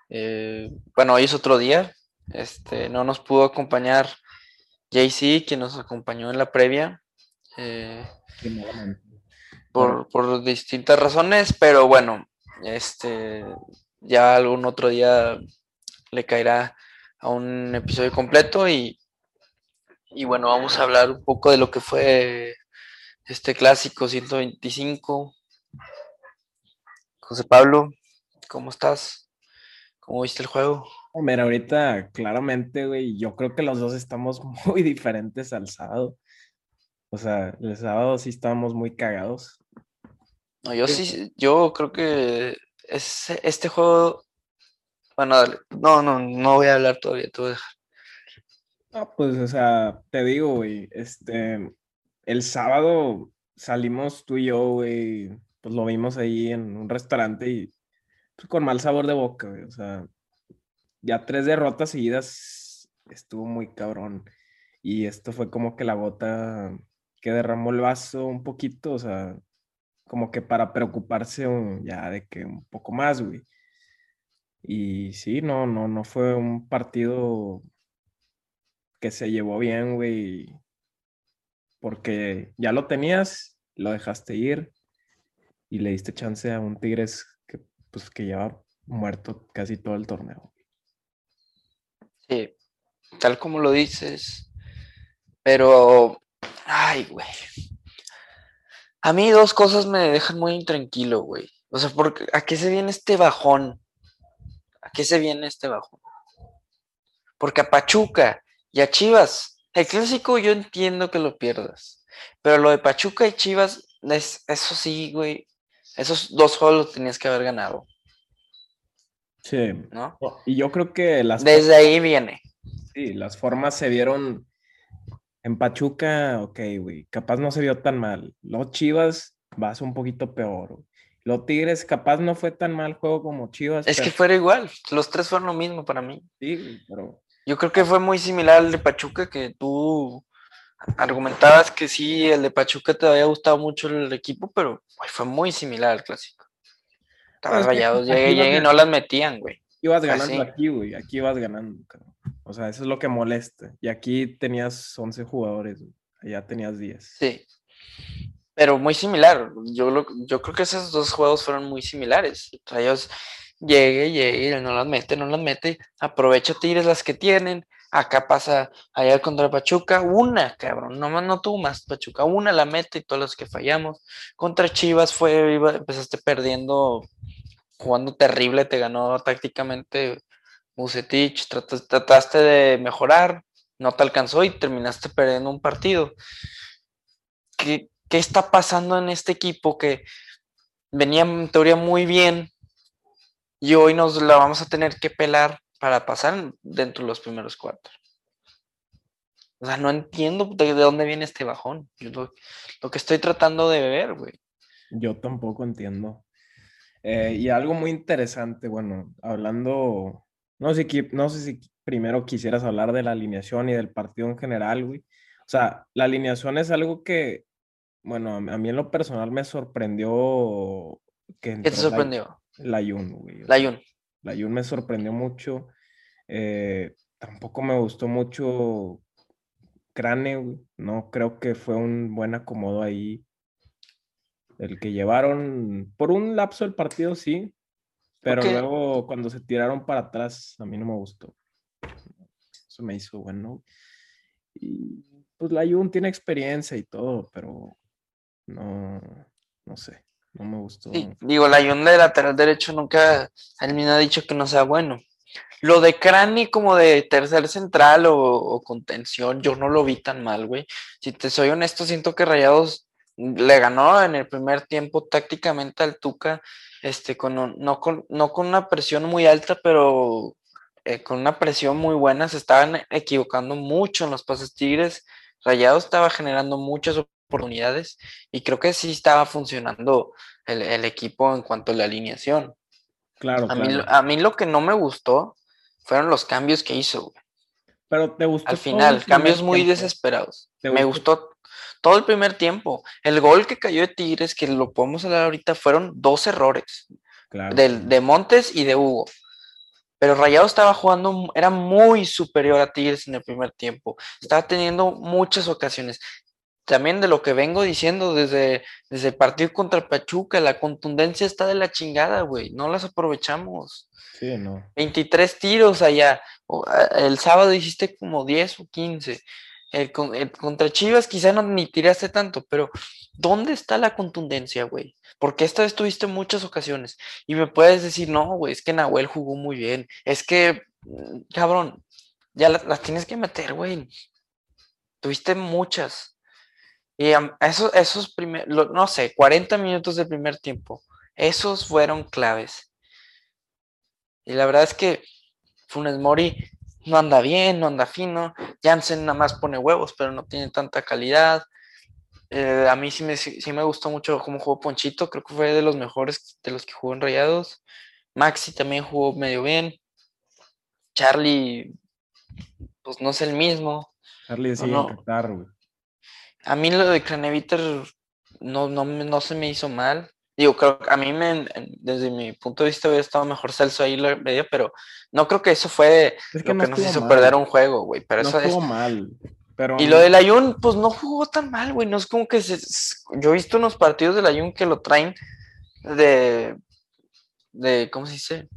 Eh, bueno, hoy es otro día. Este, no nos pudo acompañar JC, quien nos acompañó en la previa. eh, por, por distintas razones, pero bueno, este ya algún otro día le caerá a un episodio completo y, y bueno, vamos a hablar un poco de lo que fue este clásico 125. José Pablo, ¿cómo estás? ¿Cómo viste el juego? Mira, ahorita claramente, güey, yo creo que los dos estamos muy diferentes al sábado. O sea, el sábado sí estábamos muy cagados. No, yo sí, yo creo que es, este juego, bueno, dale. no, no, no voy a hablar todavía, te voy a dejar. No, pues, o sea, te digo, güey, este, el sábado salimos tú y yo, güey, pues lo vimos ahí en un restaurante y con mal sabor de boca, güey, o sea, ya tres derrotas seguidas estuvo muy cabrón. Y esto fue como que la gota que derramó el vaso un poquito, o sea, como que para preocuparse ya de que un poco más, güey. Y sí, no, no, no fue un partido que se llevó bien, güey, porque ya lo tenías, lo dejaste ir y le diste chance a un Tigres pues, que lleva muerto casi todo el torneo. Sí, tal como lo dices, pero, ay, güey. A mí dos cosas me dejan muy intranquilo, güey. O sea, porque, ¿a qué se viene este bajón? ¿A qué se viene este bajón? Porque a Pachuca y a Chivas, el clásico yo entiendo que lo pierdas, pero lo de Pachuca y Chivas, es- eso sí, güey, esos dos juegos los tenías que haber ganado, Sí. ¿no? Y yo creo que las, Desde ahí viene. sí, las formas se vieron en Pachuca, ok, güey, capaz no se vio tan mal. Los Chivas vas un poquito peor. güey. Los Tigres capaz no fue tan mal juego como Chivas. Es que fuera igual, los tres fueron lo mismo para mí. Sí, pero Yo creo que fue muy similar al de Pachuca, que tú argumentabas que sí, el de Pachuca te había gustado mucho el equipo, pero fue muy similar al clásico. Estaban es que rayados, aquí llegue, no llegue y no las metían, güey. ibas ganando Así. aquí, güey, aquí ibas ganando, cabrón. O sea, eso es lo que molesta. Y aquí tenías 11 jugadores, güey. allá tenías 10. Sí. Pero muy similar. Yo, lo- yo creo que esos dos juegos fueron muy similares. Rayados llegue, llegue, no las mete, no las mete. Aprovecha Tigres las que tienen. Acá pasa allá contra Pachuca, una, cabrón, no, más no tuvo más Pachuca, una la mete y todas las que fallamos. Contra Chivas fue, empezaste perdiendo, jugando terrible, te ganó tácticamente Bucetich, tratas- trataste de mejorar, no te alcanzó y terminaste perdiendo un partido. ¿Qué, qué está pasando en este equipo que venía en teoría muy bien y hoy nos la vamos a tener que pelar para pasar dentro de los primeros cuatro? O sea, no entiendo de, de dónde viene este bajón. Yo lo, lo que estoy tratando de ver, güey. Yo tampoco entiendo. Eh, y algo muy interesante, bueno, hablando, no sé, qui- no sé si primero quisieras hablar de la alineación y del partido en general, güey. O sea, la alineación es algo que, bueno, a, mí en lo personal me sorprendió que ¿Qué te entró la- sorprendió? La Jun, güey. La Jun. La Jun me sorprendió mucho. eh, tampoco me gustó mucho Crane. No creo que fue un buen acomodo ahí. El que llevaron por un lapso del partido, sí. Pero luego cuando se tiraron para atrás, a mí no me gustó. Eso me hizo bueno. Y pues la Jun tiene experiencia y todo, pero no, no sé, no me gustó. Digo, la Jun de lateral derecho nunca, él mismo ha dicho que no sea bueno. Lo de Crani como de tercer central o, o contención, yo no lo vi tan mal, güey. Si te soy honesto, siento que Rayados le ganó en el primer tiempo tácticamente al Tuca, este, con un- no, con, no con una presión muy alta, pero eh, con una presión muy buena. Se estaban equivocando mucho en los pases Tigres. Rayados estaba generando muchas oportunidades y creo que sí estaba funcionando el, el equipo en cuanto a la alineación. Claro, A mí, claro. a mí lo que no me gustó fueron los cambios que hizo, güey. Pero te gustó Al final, cambios muy tiempo? desesperados. ¿Te Me gustó? todo el primer tiempo. El gol que cayó de Tigres, que lo podemos hablar ahorita, fueron dos errores, Claro. del, de Montes y de Hugo. Pero Rayado estaba jugando, era muy superior a Tigres en el primer tiempo. Estaba teniendo muchas ocasiones. También de lo que vengo diciendo desde, desde el partido contra Pachuca, la contundencia está de la chingada, güey. No las aprovechamos. Sí, no. 23 tiros allá. El sábado hiciste como 10 o 15. El, el contra Chivas quizá no ni tiraste tanto, pero ¿dónde está la contundencia, güey? Porque esta vez tuviste muchas ocasiones. Y me puedes decir, no, güey, es que Nahuel jugó muy bien. Es que, mm, cabrón, ya la- las tienes que meter, güey. Tuviste muchas. Y esos, esos primeros, no sé, 40 minutos del primer tiempo, esos fueron claves. Y la verdad es que Funes Mori no anda bien, no anda fino. Jansen nada más pone huevos, pero no tiene tanta calidad. Eh, a mí sí me, sí me gustó mucho cómo jugó Ponchito, creo que fue de los mejores de los que jugó en Rayados. Maxi también jugó medio bien. Charlie, pues no es el mismo. Charlie No, sigue no. güey. A mí lo de Craneviter no, no, no se me hizo mal. Digo, creo que a mí me, desde mi punto de vista hubiera estado mejor Celso ahí la media, pero no creo que eso fue Es que lo no que nos hizo mal. perder un juego, güey. Pero No eso es, estuvo mal. Pero y lo del Ayun, pues no jugó tan mal, güey. No es como que se... Yo he visto unos partidos del Ayun que lo traen de... de ¿Cómo se dice?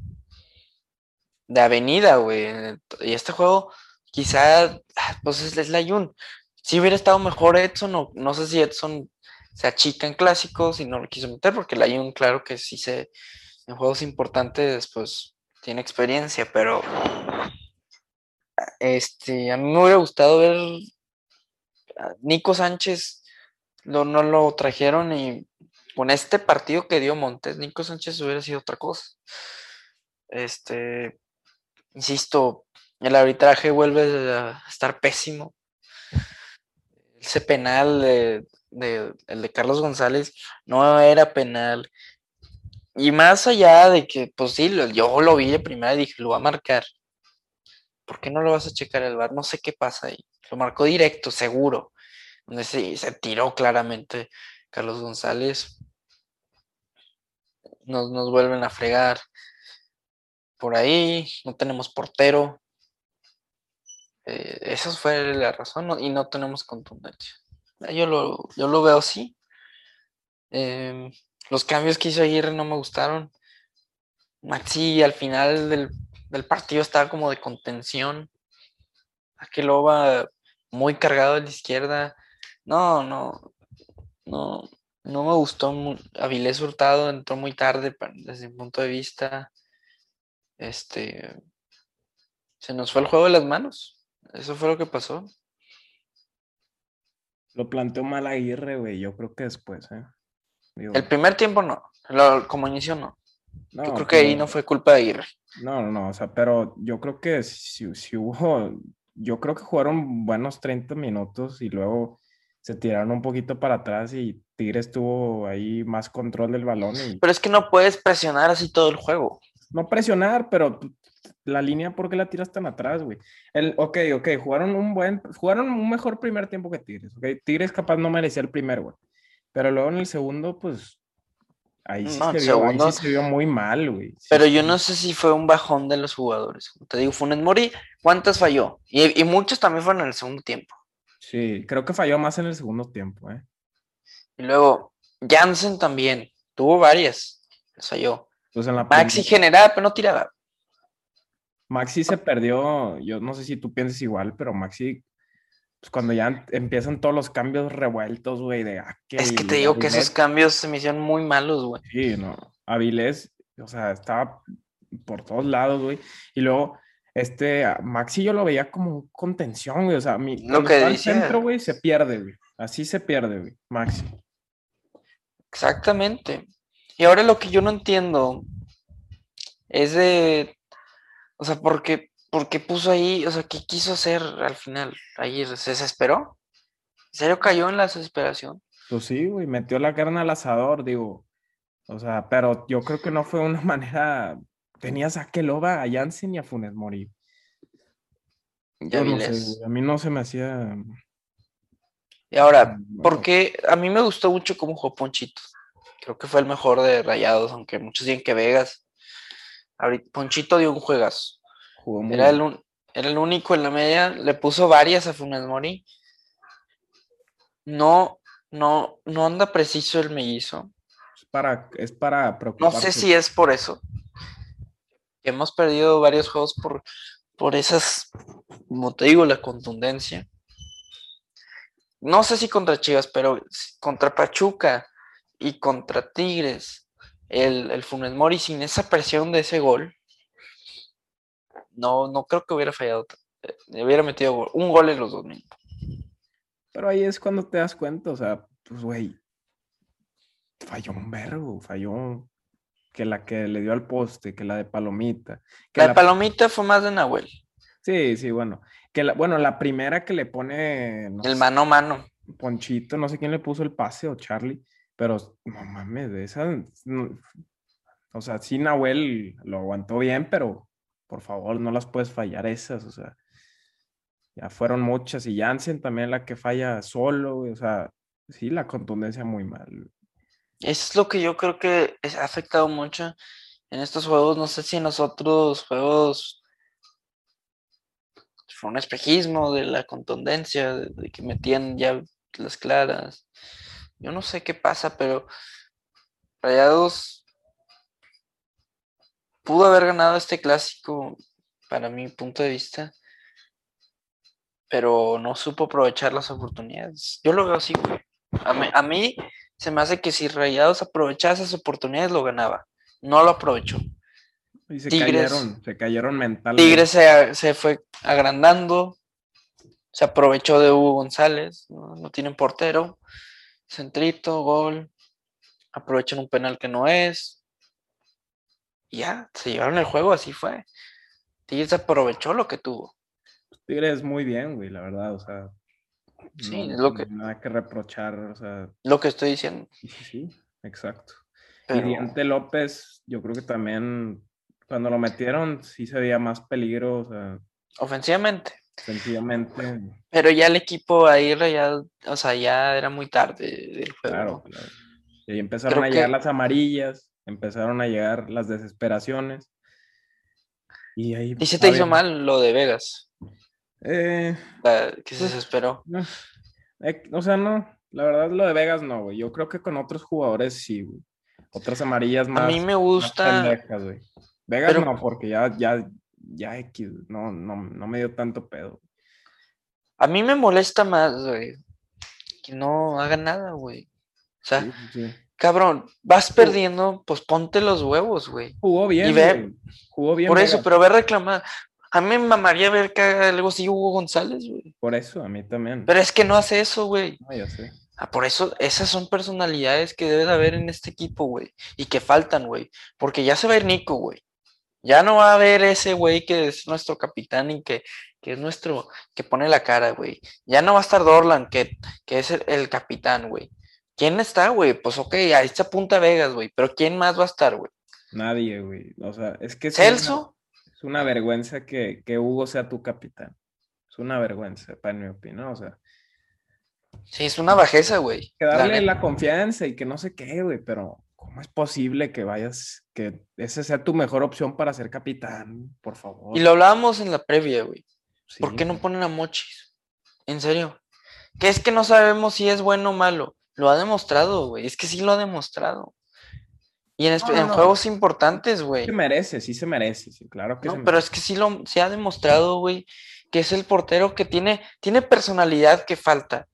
De avenida, güey. Y este juego, quizá, ah, pues es, es el Ayun. Si hubiera estado mejor Edson, o no sé si Edson se achica en clásicos y no lo quiso meter, porque el Ayun, claro que sí se... En juegos importantes, pues tiene experiencia, pero este, a mí me hubiera gustado ver Nico Sánchez, lo- no lo trajeron y con este partido que dio Montes, Nico Sánchez hubiera sido otra cosa. Este, insisto, el arbitraje vuelve a estar pésimo. Ese penal de, de- el de Carlos González no era penal. Y más allá de que, pues sí, yo lo vi de primera y dije, lo va a marcar. ¿Por qué no lo vas a checar el bar? No sé qué pasa ahí. Lo marcó directo, seguro. Donde se, se tiró claramente Carlos González. Nos, nos vuelven a fregar por ahí. No tenemos portero. Eh, esa fue la razón y no tenemos contundencia. Eh, Yo lo, yo lo veo así. Em, los cambios que hizo Aguirre no me gustaron. Maxi al final del, del partido estaba como de contención. Akeloba muy cargado a la izquierda. No, no, no, no me gustó. Avilés Hurtado entró muy tarde desde mi punto de vista. Este, se nos fue el juego de las manos. Eso fue lo que pasó. lo planteó mal Aguirre, güey. Yo creo que después, ¿eh? Digo, El primer tiempo no, lo- como inicio no. no, Yo creo que ahí no fue culpa de Aguirre. No, no, no, o sea, pero yo creo que si, si hubo, yo creo que jugaron buenos 30 minutos y luego se tiraron un poquito para atrás y Tigres tuvo ahí más control del balón y Pero es que no puedes presionar así todo el juego. no presionar, pero la línea, ¿por qué la tiras tan atrás, güey? El, ok, ok, jugaron un buen, jugaron un mejor primer tiempo que Tigres, ok, Tigres capaz no merecía el primer, güey, pero luego en el segundo, pues, ahí sí, No, se, el vio, ahí sí segundo- se vio muy mal, güey. Sí, Pero yo no sé si fue un bajón de los jugadores. Te digo, Funes Mori, ¿cuántas falló? Y, y muchos también fueron en el segundo tiempo. Sí, creo que falló más en el segundo tiempo, ¿eh? Y luego, Jansen también, tuvo varias, falló. Pues en la Maxi generaba, pero no tiraba. Maxi se perdió, yo no sé si tú piensas igual, pero Maxi, pues cuando ya em- empiezan todos los cambios revueltos, güey, de ah, Es que te digo que esos cambios se me hicieron muy malos, güey. Sí, no. Avilés, o sea, estaba por todos lados, güey. Y luego, este, Maxi yo lo veía como contención, güey. O sea, mi, Lo que al centro, güey, se pierde, güey. Así se pierde, güey. Maxi. Exactamente. Y ahora lo que yo no entiendo es de, o sea, ¿por qué, por qué puso ahí? O sea, ¿qué quiso hacer al final? Ahí se desesperó. ¿En serio cayó en la desesperación? Pues sí, güey, metió la carne al asador, digo. O sea, pero yo creo que no fue una manera. Tenías a Keloba, a Jansen y a Funes Mori. Ya no sé, a mí no se me hacía. Y ahora, ¿por bueno. qué? A mí me gustó mucho cómo jugó Ponchito. Creo que fue el mejor de Rayados, aunque muchos dicen que Vegas. Ahorita, Ponchito dio un juegazo. Jugó muy Era el, bien. un- era el único en la media. Le puso varias a Funes Mori. No, no, no anda preciso el mellizo. Es para, es para No sé si es por eso. Hemos perdido varios juegos por, por esas, como te digo, la contundencia. No sé si contra Chivas, pero contra Pachuca y contra Tigres, el, el Funes Mori sin esa presión de ese gol, no, no creo que hubiera fallado. eh, Hubiera metido gol- un gol en los dos minutos. Pero ahí es cuando te das cuenta, o sea, pues, güey, falló un verbo, falló que la que le dio al poste, que la de Palomita. Que La de Palomita fue más de Nahuel, Sí, sí, bueno. Que la, bueno, la primera que le pone no el sé, mano a mano. Ponchito, no sé quién le puso el pase o Charlie, pero no mames, de esa. o sea, sí, Nahuel lo aguantó bien, pero por favor, no las puedes fallar esas, o sea. Ya fueron muchas. Y Jansen también la que falla solo, o sea, sí, la contundencia muy mal. Es lo que yo creo que ha afectado mucho en estos juegos. No sé si en los otros juegos fue un espejismo de la contundencia, de, de que metían ya las claras. Yo no sé qué pasa, pero Rayados pudo haber ganado este clásico, para mi punto de vista, pero no supo aprovechar las oportunidades. Yo lo veo así, güey. A mí, a mí se me hace que si Rayados aprovechaba esas oportunidades, lo ganaba. No lo aprovechó. Y se Tigres- cayeron, se cayeron mentalmente. Tigres se, se fue agrandando, se aprovechó de Hugo González, no, no tienen portero, centrito, gol, aprovechan un penal que no es. y ya, se llevaron el juego, así fue. Tigres aprovechó lo que tuvo. Tigres muy bien, güey, la verdad, o sea. Sí, no- es lo que- Nada que reprochar, o sea, Lo que estoy diciendo. sí, sí, sí, exacto. Pero- Y Diente López, yo creo que también cuando lo metieron sí se veía más peligro, o sea, Ofensivamente. Sencillamente, Pero ya el equipo ahí ya, o sea, ya era muy tarde del juego. claro, claro. Y empezaron Creo a llegar que- las amarillas, empezaron a llegar las desesperaciones. Y ahí. Y se te hizo mal lo de Vegas, Eh, que se Pues, desesperó. no, eh, o sea, no, la verdad lo de Vegas no, güey. Yo creo que con otros jugadores sí, güey. Otras amarillas más. A mí me gusta, pendejas. Vegas pero- no, porque ya, ya, ya X, no, no, no me dio tanto pedo. a mí me molesta más, güey, que no haga nada, güey. O sea, Sí, sí, sí. cabrón, vas perdiendo, pues ponte los huevos, güey. Jugó bien, Y ve- güey. Jugó bien. Por eso, pero ver reclamar. A mí me mamaría ver que haga algo así Hugo González, güey. Por eso, a mí también. Pero es que no hace eso, güey. No, ya sé. Ah, por eso, esas son personalidades que debe de haber en este equipo, güey. Y que faltan, güey. Porque ya se va a ir Nico, güey. Ya no va a haber ese güey que es nuestro capitán y que, que es nuestro, que pone la cara, güey. Ya no va a estar Dorlan, que, que es el, el capitán, güey. ¿Quién está, güey? Pues ok, ahí está Punta Vegas, güey. Pero ¿quién más va a estar, güey? Nadie, güey. O sea, es que una- ¿Celso? Es una vergüenza que, que Hugo sea tu capitán. Es una vergüenza, para mi opinión. O sea, Sí, es una bajeza, güey. que la darle neta. la confianza y que no sé qué, güey, pero ¿cómo es posible que vayas, que esa sea tu mejor opción para ser capitán? Por favor. Y lo hablábamos en la previa, güey. Sí, ¿Por qué no ponen a Mochis? En serio. Que es que no sabemos si es bueno o malo. Lo ha demostrado, güey. Es que sí lo ha demostrado. Y en, espe- No, no, en no. juegos importantes, güey. Se merece, sí se merece, sí, claro que No, se pero es que sí lo se ha demostrado, güey, que es el portero que tiene, tiene personalidad que falta.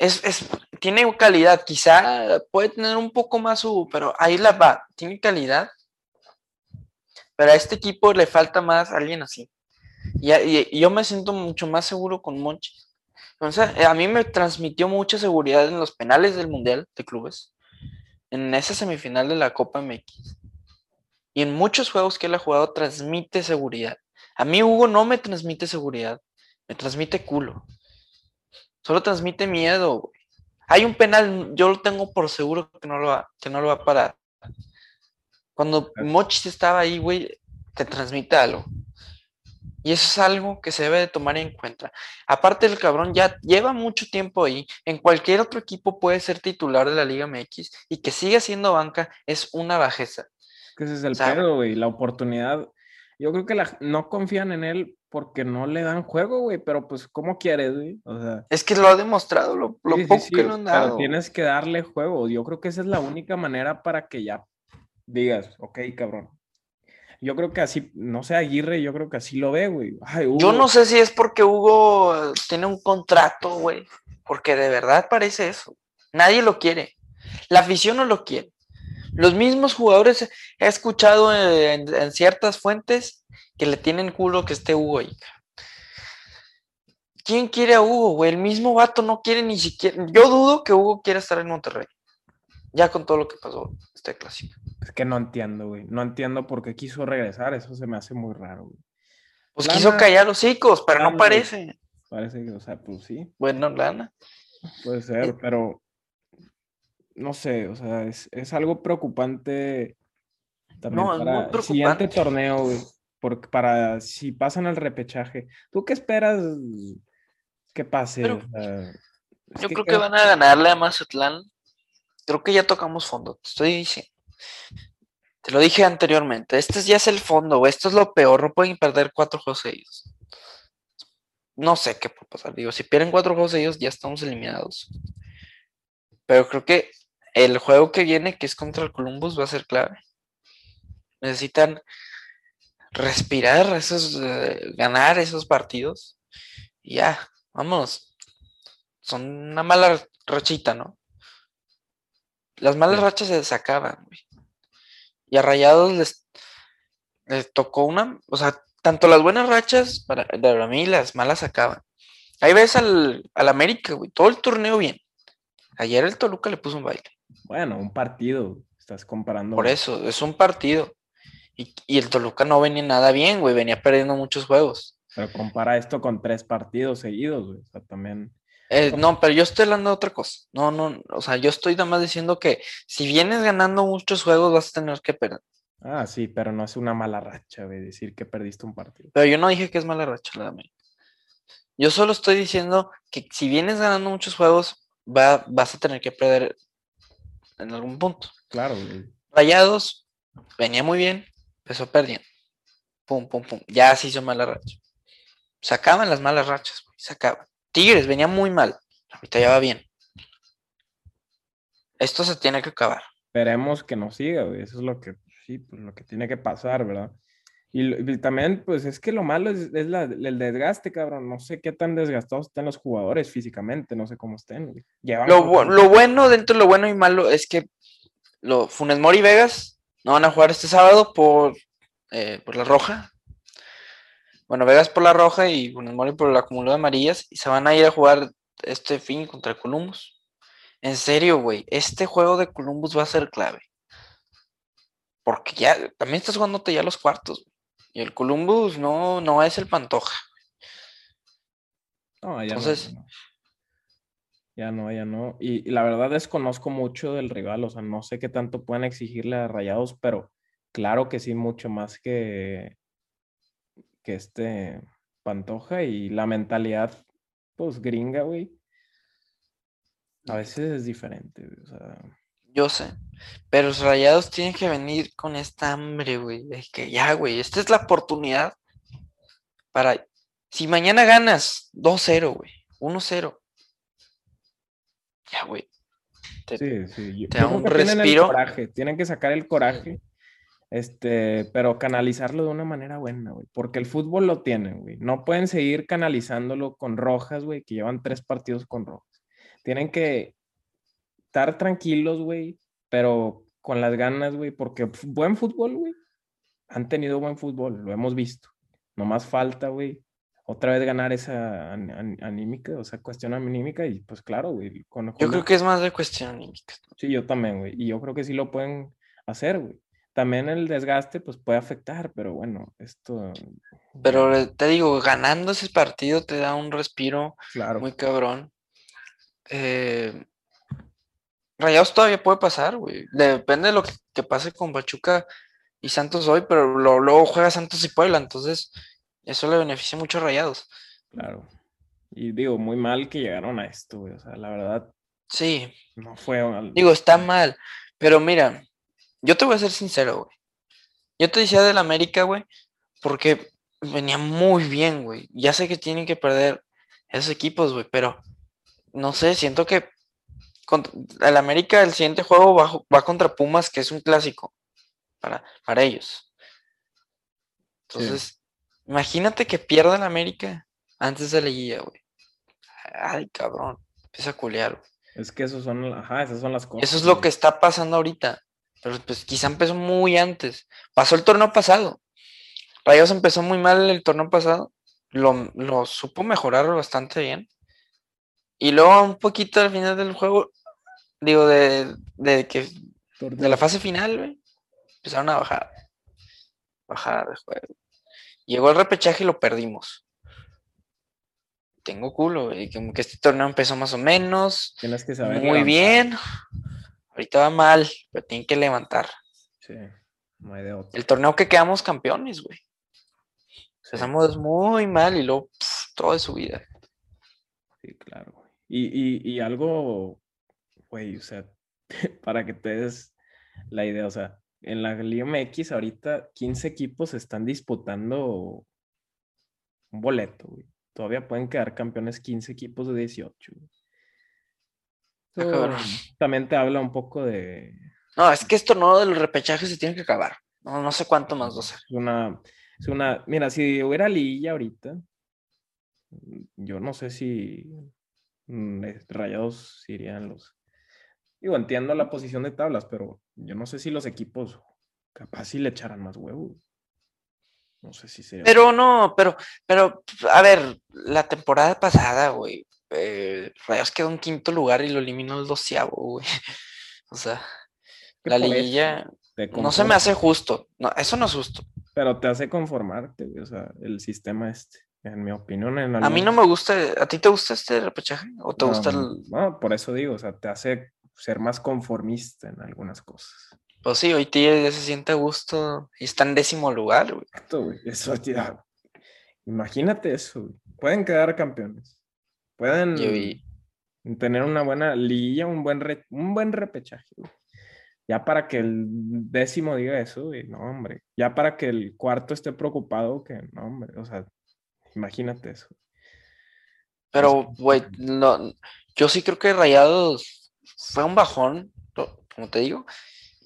Es, es, tiene calidad, quizá puede tener un poco más su, pero ahí la va, tiene calidad. Pero a este equipo le falta más alguien así. Y, y- yo me siento mucho más seguro con Monchi. Eh, a mí me transmitió mucha seguridad en los penales del Mundial de Clubes, en esa semifinal de la Copa MX. Y en muchos juegos que él ha jugado transmite seguridad. A mí Hugo no me transmite seguridad, me transmite culo. Solo transmite miedo. güey. Hay un penal, yo lo tengo por seguro que no lo va, que no lo va a parar. Cuando Mochis estaba ahí, güey, te transmite algo. Y eso es algo que se debe de tomar en cuenta. Aparte, el cabrón ya lleva mucho tiempo ahí. En cualquier otro equipo puede ser titular de la Liga MX y que siga siendo banca es una bajeza. que ese es el ¿sabe? pedo, güey, la oportunidad. Yo creo que la- no confían en él porque no le dan juego, güey, pero pues, ¿cómo quieres, güey? O sea, Es que lo ha demostrado, lo, lo sí, poco sí, que lo han pero dado. tienes que darle juego. Yo creo que esa es la única manera para que ya digas, ok, cabrón. Yo creo que así, no sé, Aguirre, yo creo que así lo ve, güey. Ay, Yo no sé si es porque Hugo eh, tiene un contrato, güey. Porque de verdad parece eso. Nadie lo quiere. La afición no lo quiere. Los mismos jugadores he escuchado en, en ciertas fuentes que le tienen culo que esté Hugo ahí. ¿Quién quiere a Hugo, güey? El mismo vato no quiere ni siquiera. Yo dudo que Hugo quiera estar en Monterrey. Ya con todo lo que pasó este clásico. Es que no entiendo, güey. No entiendo por qué quiso regresar. Eso se me hace muy raro, güey. Pues Lana- quiso callar los hocicos, pero Lana, no parece. Parece que, o sea, pues sí, Bueno, Lana. puede ser, pero no sé, o sea, es, es algo preocupante también No, para el siguiente torneo, güey. Porque para si pasan al repechaje, ¿tú qué esperas que pase? Pero O sea, es Yo creo que van a ganarle a Mazatlán. Creo que ya tocamos fondo, te estoy diciendo. Te lo dije anteriormente. Este ya es el fondo, güey. Esto es lo peor. No pueden perder cuatro juegos seguidos. No sé qué puede pasar. Digo, si pierden cuatro juegos seguidos, ya estamos eliminados. Pero creo que el juego que viene, que es contra el Columbus, va a ser clave. Necesitan respirar, esos, eh, ganar esos partidos. Y ya, vámonos. Son una mala rachita, ¿no? Las malas Sí. rachas se desacaban, güey. Y a Rayados les, les tocó una, o sea, tanto las buenas rachas para, para mí las malas acaban. Ahí ves al, al América, güey, todo el torneo bien. Ayer el Toluca le puso un baile. Bueno, un partido, estás comparando. Por eso, es un partido. Y, y el Toluca no venía nada bien, güey, venía perdiendo muchos juegos. Pero compara esto con tres partidos seguidos, güey. O sea, también. Eh, no, pero yo estoy hablando de otra cosa. No, no, o sea, yo estoy nada más diciendo que si vienes ganando muchos juegos vas a tener que perder. Ah, sí, pero no es una mala racha, güey, decir que perdiste un partido. Pero yo no dije que es mala racha la de. Yo solo estoy diciendo que si vienes ganando muchos juegos, va, vas a tener que perder en algún punto. Claro, güey. Rayados, venía muy bien, empezó perdiendo. Pum, pum, pum. Ya se hizo mala racha. Se acaban las malas rachas, güey, se acaban. Tigres venía muy mal, ahorita ya va bien. Esto se tiene que acabar. Esperemos que no siga, güey. Eso es lo que, sí, pues lo que tiene que pasar, ¿verdad? Y, también, pues es que lo malo es, es la- el desgaste, cabrón. No sé qué tan desgastados estén los jugadores físicamente, no sé cómo estén. Llevan Lo, como- bu- lo bueno, dentro de lo bueno y malo, es que lo, Funes Mori y Vegas no van a jugar este sábado por, eh, por la roja. Bueno, Vegas por la roja y Funes Mori por el acumulado de amarillas. Y se van a ir a jugar este fin contra Columbus. En serio, güey, este juego de Columbus va a ser clave. Porque ya, también estás jugándote ya los cuartos. Y el Columbus no, no es el Pantoja. No, ya no, Entonces- ya no. Ya no, ya no. Y, y la verdad desconozco mucho del rival, o sea, no sé qué tanto pueden exigirle a Rayados, pero claro que sí, mucho más que, que este Pantoja y la mentalidad, pues gringa, güey. A veces es diferente, güey, o sea, Yo sé. Pero los rayados tienen que venir con esta hambre, güey. De que ya, güey, esta es la oportunidad para. Si mañana ganas 2-0, güey, 1-0. Ya, güey. te, Sí, sí. Yo, te da un que tienen el respiro. coraje, tienen que sacar el coraje, este, pero canalizarlo de una manera buena, güey. Porque el fútbol lo tienen, güey. No pueden seguir canalizándolo con rojas, güey, que llevan tres partidos con rojas. Tienen que estar tranquilos, güey, pero con las ganas, güey, porque buen fútbol, güey. Han tenido buen fútbol, lo hemos visto. No más falta, güey, otra vez ganar esa an- an- anímica, o sea, cuestión anímica, y pues claro, güey. Con, Yo creo que es más de cuestión anímica. Sí, yo también, güey. Y yo creo que sí lo pueden hacer, güey. También el desgaste, pues puede afectar, pero bueno, esto. Pero te digo, ganando ese partido te da un respiro claro. muy cabrón. Eh, Rayados todavía puede pasar, güey. Depende de lo que, que pase con Pachuca y Santos hoy, pero lo- luego juega Santos y Puebla, entonces eso le beneficia mucho a Rayados. Claro. Y digo, muy mal que llegaron a esto, güey. O sea, la verdad, Sí, no fue. al- digo, está mal, pero mira, yo te voy a ser sincero, güey. Yo te decía del América, güey, porque venía muy bien, güey. Ya sé que tienen que perder esos equipos, güey, pero no sé, siento que el América, el siguiente juego va, va contra Pumas, que es un clásico para, para ellos. Entonces, imagínate que pierda el América antes de la guía, güey. Ay, cabrón, empieza a culear. güey. Es que esos son, ajá, esas son las cosas. Eso es lo güey. que está pasando ahorita. Pero pues quizá empezó muy antes. Pasó el torneo pasado. Rayos empezó muy mal el torneo pasado. Lo, lo supo mejorar bastante bien. Y luego un poquito al final del juego, digo, de, de que de la fase final, güey, empezaron a bajar. Bajar de juego. Llegó el repechaje y lo perdimos. Tengo culo, güey. Como que este torneo empezó más o menos. Tienes que saber. Muy bien. Ahorita va mal, pero tienen que levantar. Sí, no hay de otra. El torneo que quedamos campeones, güey. Sí, Empezamos muy mal y luego pf, todo de su vida. sí, claro. güey. Y, y, y algo, güey, o sea, para que te des la idea, o sea, en la Liga MX ahorita 15 equipos están disputando un boleto, güey. Todavía pueden quedar campeones 15 equipos de 18. güey. Ah, Eso también te habla un poco de No, es que esto no del repechaje se tiene que acabar. No, no sé cuánto más va a ser. es una, es una, mira, si hubiera liguilla ahorita, yo no sé si mm, eh, Rayados irían los, digo, entiendo la posición de tablas, pero yo no sé si los equipos capaz si le echaran más huevos. No sé si sería. Pero no, pero, pero, a ver, la temporada pasada, güey, eh, Rayos quedó en quinto lugar y lo eliminó el doceavo, güey. O sea, la liguilla no se me hace justo. No, eso no es justo. Pero te hace conformarte, güey, o sea, el sistema este, en mi opinión. En A mí no me gusta. ¿A ti te gusta este repechaje? ¿O te No, gusta el.? no, por eso digo, o sea, te hace ser más conformista en algunas cosas. Pues sí, hoy Tigre ya se siente a gusto y está en décimo lugar, güey. Exacto, güey. Eso ya. Imagínate eso, güey. Pueden quedar campeones. Pueden tener una buena liguilla, un buen, re- un buen repechaje, güey. Ya para que el décimo diga eso, güey, no, hombre. Ya para que el cuarto esté preocupado, que no, hombre. O sea, imagínate eso. Pero, güey, no, yo sí creo que Rayados fue un bajón, como te digo,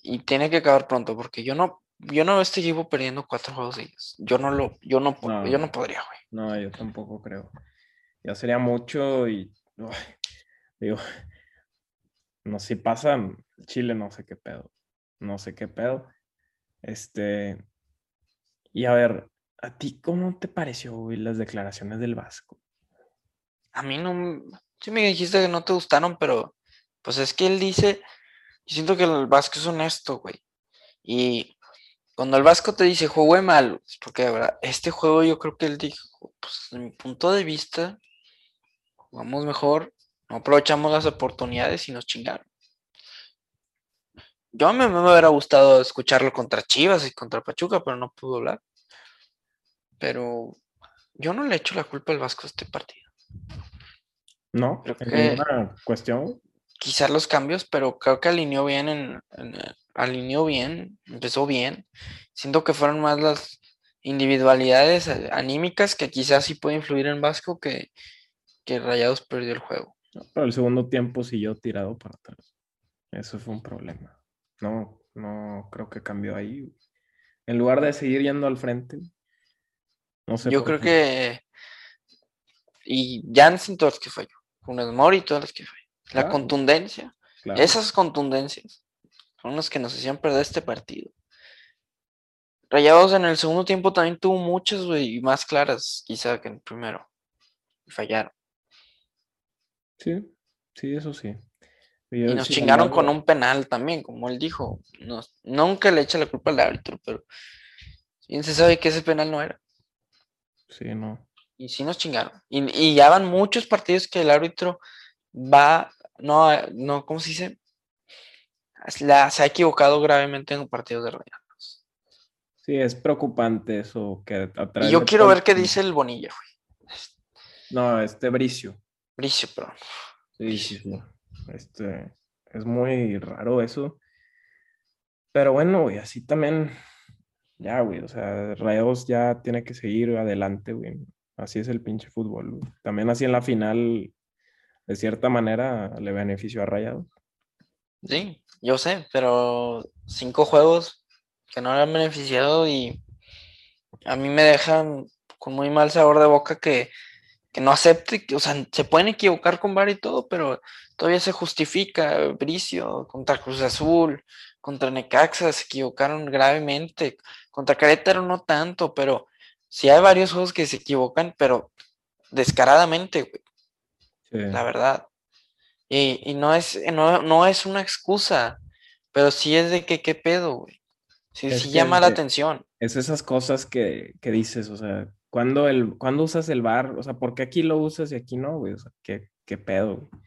y tiene que acabar pronto, porque yo no, yo no veo este equipo perdiendo cuatro juegos seguidos. Yo no lo, yo no, No. yo no podría, güey. No, yo tampoco creo. Ya sería mucho y uy, digo, no si pasa Chile, no sé qué pedo. No sé qué pedo. Este, y a ver, ¿a ti cómo te pareció, güey, las declaraciones del Vasco? A mí no, sí me dijiste que no te gustaron, pero pues es que él dice, yo siento que el Vasco es honesto, güey. Y cuando el Vasco te dice jugué mal, es porque de verdad, este juego yo creo que él dijo, pues de mi punto de vista, jugamos mejor, no aprovechamos las oportunidades y nos chingaron. Yo a mí me hubiera gustado escucharlo contra Chivas y contra Pachuca, pero no pudo hablar. Pero yo no le echo la culpa al Vasco a este partido. ¿No? Creo ¿En que- ninguna cuestión? Quizás los cambios, pero creo que alineó bien en, en, eh, alineó bien, empezó bien. Siento que fueron más las individualidades eh, anímicas que quizás sí puede influir en Vasco que, que Rayados perdió el juego. Pero el segundo tiempo siguió tirado para atrás. Eso fue un problema. No, no creo que cambió ahí. En lugar de seguir yendo al frente. No sé. Yo creo qué. que. Y Jansen, todas las que falló. Funes Mori, todas las que falló. La contundencia. Claro. Esas contundencias son las que nos hacían perder este partido. Rayados en el segundo tiempo también tuvo muchas, güey, y más claras, quizá que en el primero. Y fallaron. Sí, sí, eso sí. Y nos chingaron con un penal también, como él dijo. Nos- nunca le echa la culpa al árbitro, pero bien se sabe que ese penal no era. Sí, no. Y sí nos chingaron. Y, y ya van muchos partidos que el árbitro va, no, no, ¿cómo se dice? La- se ha equivocado gravemente en partidos de Rayados. Sí, es preocupante eso que Y yo quiero ver qué dice el Bonilla, güey. No, este Bricio. Bricio, Sí, sí, sí. Este, es muy raro eso. Pero bueno, güey, así también, ya, güey, o sea, Rayados ya tiene que seguir adelante, güey. Así es el pinche fútbol, güey. También así en la final, de cierta manera, le benefició a Rayados. sí, yo sé, pero cinco juegos que no le han beneficiado y a mí me dejan con muy mal sabor de boca que, que no acepte, que, o sea, se pueden equivocar con VAR y todo, pero todavía se justifica. Bricio contra Cruz Azul, contra Necaxa se equivocaron gravemente, contra Querétaro no tanto, pero sí hay varios juegos que se equivocan, pero descaradamente, güey, Sí. la verdad. Y, y no, es, no, no es una excusa, pero sí es de que qué pedo, güey. Sí, llama la de- atención. Es esas cosas que, que dices, o sea, ¿cuándo, el, ¿cuándo usas el bar? O sea, ¿por qué aquí lo usas y aquí no, güey? O sea, ¿qué, qué pedo, güey?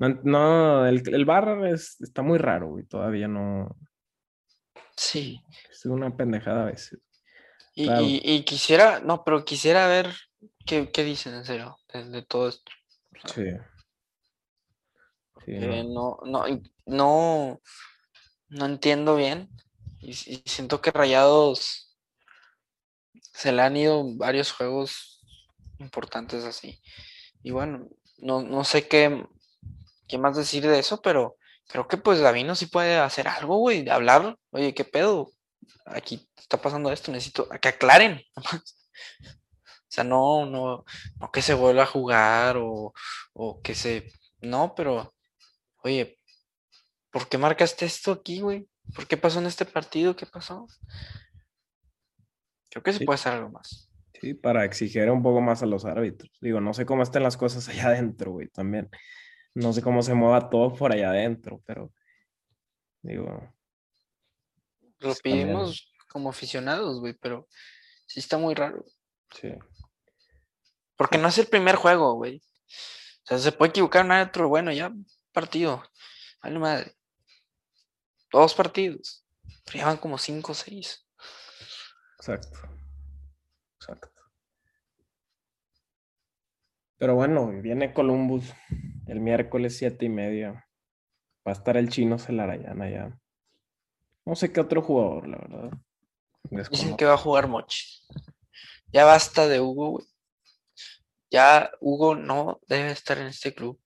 No, no, el, el bar es- está muy raro, güey. Todavía no. Sí. Es una pendejada a veces. Y, Claro. y- y quisiera, no, pero quisiera ver qué, qué dicen en serio de, de todo esto. Sí. No. no, no, no, no entiendo bien. Y, siento que Rayados se le han ido varios juegos importantes así. Y bueno, no, no sé qué, qué más decir de eso, pero creo que pues Davino sí puede hacer algo, güey, de hablar. Oye, ¿qué pedo? Aquí está pasando esto, necesito que aclaren. O sea, no, no, no que se vuelva a jugar o, o que se. No, pero, oye, ¿por qué marcaste esto aquí, güey? ¿Por qué pasó en este partido? ¿Qué pasó? Creo que se Sí. puede hacer algo más. Sí, para exigir un poco más a los árbitros. Digo, no sé cómo están las cosas allá adentro, güey, también. No sé cómo se mueva todo por allá adentro, pero digo, Lo también. pedimos como aficionados, güey, pero sí está muy raro. sí. Porque no es el primer juego, güey. O sea, se puede equivocar un árbitro, bueno, ya, partido. Vale madre. Dos partidos. Pero ya van como cinco o seis. Exacto. Exacto. Pero bueno, viene Columbus el miércoles siete y media. Va a estar el chino Celarayán allá. No sé qué otro jugador, la verdad. Dicen que va a jugar Mochi. Ya basta de Hugo, güey. Ya Hugo no debe estar en este club.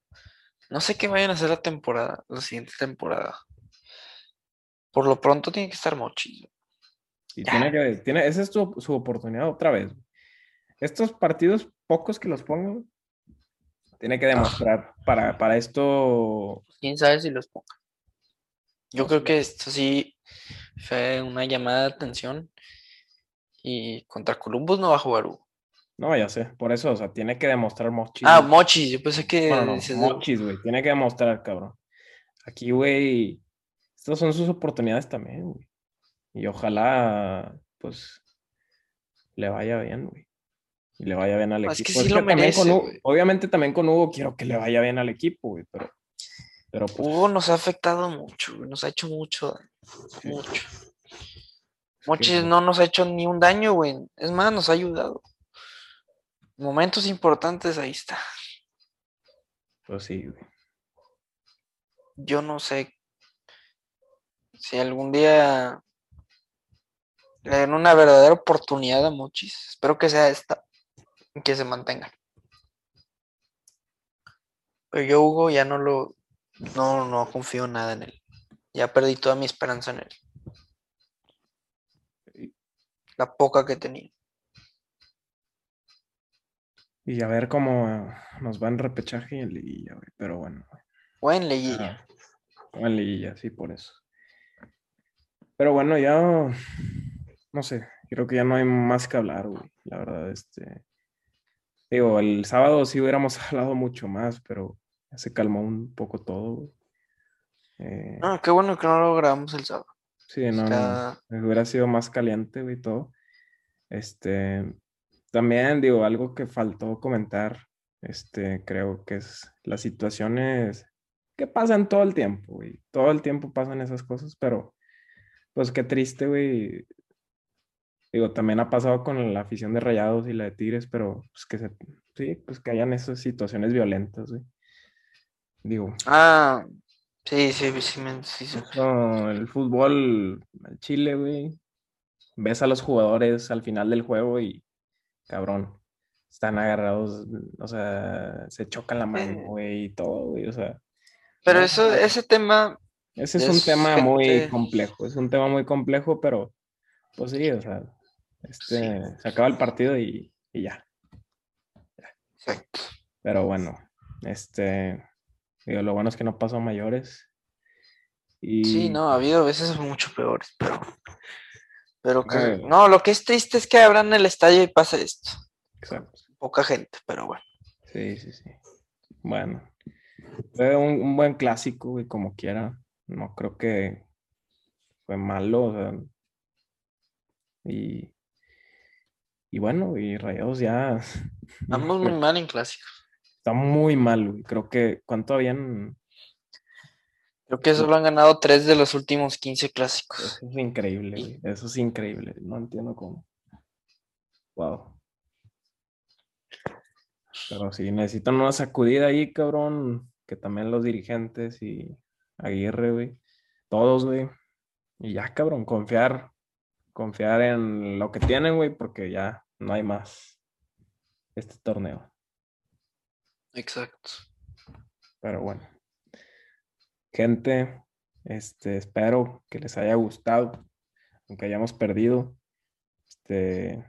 No sé qué vayan a hacer la temporada, la siguiente temporada. Por lo pronto tiene que estar Mochi. Y Ya. tiene que, tiene, esa es su, su oportunidad otra vez. Estos partidos, pocos que los pongan, tiene que demostrar para, para esto. Quién sabe si los ponga. Yo creo que esto sí fue una llamada de atención. Y contra Columbus no va a jugar Hugo. No, ya sé, por eso, o sea, tiene que demostrar Mochis. Ah, Mochi, yo pensé que Bueno, no, Mochis, güey, tiene que demostrar, cabrón. Aquí, güey, estas son sus oportunidades también, güey. Y ojalá, pues, le vaya bien, güey. Y le vaya bien al Es que equipo. lo también con güey. obviamente también con Hugo quiero que le vaya bien al equipo, güey, pero, pero pues, Hugo nos ha afectado mucho, güey, nos ha hecho mucho mucho. Mochis no nos ha hecho ni un daño, güey. Es más, nos ha ayudado. Momentos importantes, ahí está. pues sí, güey. Yo no sé si algún día le den una verdadera oportunidad a Mochis. Espero que sea esta y que se mantenga. Pero yo, Hugo, ya no lo. No, no confío nada en él. Ya perdí toda mi esperanza en él. La poca que tenía. Y a ver cómo nos va en repechaje y en liguilla, güey. Pero bueno. güey. O en liguilla. O en liguilla, sí, por eso. Pero bueno, ya. No sé. Creo que ya no hay más que hablar, güey. La verdad, este. Digo, el sábado sí hubiéramos hablado mucho más, pero ya se calmó un poco todo, güey. Eh, Ah, qué bueno que no lo grabamos el sábado. Sí, no, no, Está- no, hubiera sido más caliente, güey, todo. Este, también digo, algo que faltó comentar, este, creo que es las situaciones que pasan todo el tiempo, güey. Todo el tiempo pasan esas cosas, pero pues qué triste, güey. Digo, también ha pasado con la afición de Rayados y la de Tigres, pero pues que se, sí, pues que hayan esas situaciones violentas, güey. Digo, Ah, sí, sí, sí, sí, sí. No, el fútbol, al Chile, güey. Ves a los jugadores al final del juego y, cabrón, están agarrados, o sea, se chocan la mano, güey, y todo, güey, o sea. Pero eso, ese tema, Ese es un es tema muy gente- complejo, es un tema muy complejo, pero, pues sí, o sea, este, se acaba el partido y, y ya. exacto. Pero bueno, este, digo, lo bueno es que no pasó a mayores. Y, Sí, no, ha habido veces mucho peores, pero, pero que, no, lo que es triste es que abran el estadio y pase esto. Exacto. Poca gente, pero bueno. Sí, sí, sí. Bueno, fue un, un buen clásico, güey, como quiera. No creo que fue malo, o sea. Y, y bueno, y Rayados ya Vamos muy mal en clásicos. está muy mal, güey. Creo que, ¿cuánto habían? Creo que solo han ganado tres de los últimos 15 clásicos. Eso es increíble, güey. Eso es increíble. No entiendo cómo. Wow. Pero sí, necesitan una sacudida ahí, cabrón. Que también los dirigentes y Aguirre, güey. Todos, güey. Y ya, cabrón, confiar. Confiar en lo que tienen, güey, porque ya no hay más. Este torneo. Exacto. Pero bueno. Gente, este, espero que les haya gustado, aunque hayamos perdido. Este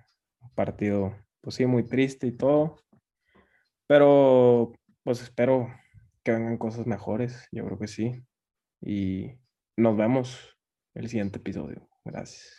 partido, pues sí, muy triste y todo. Pero, pues espero que vengan cosas mejores, yo creo que sí. Y nos vemos el siguiente episodio. Gracias.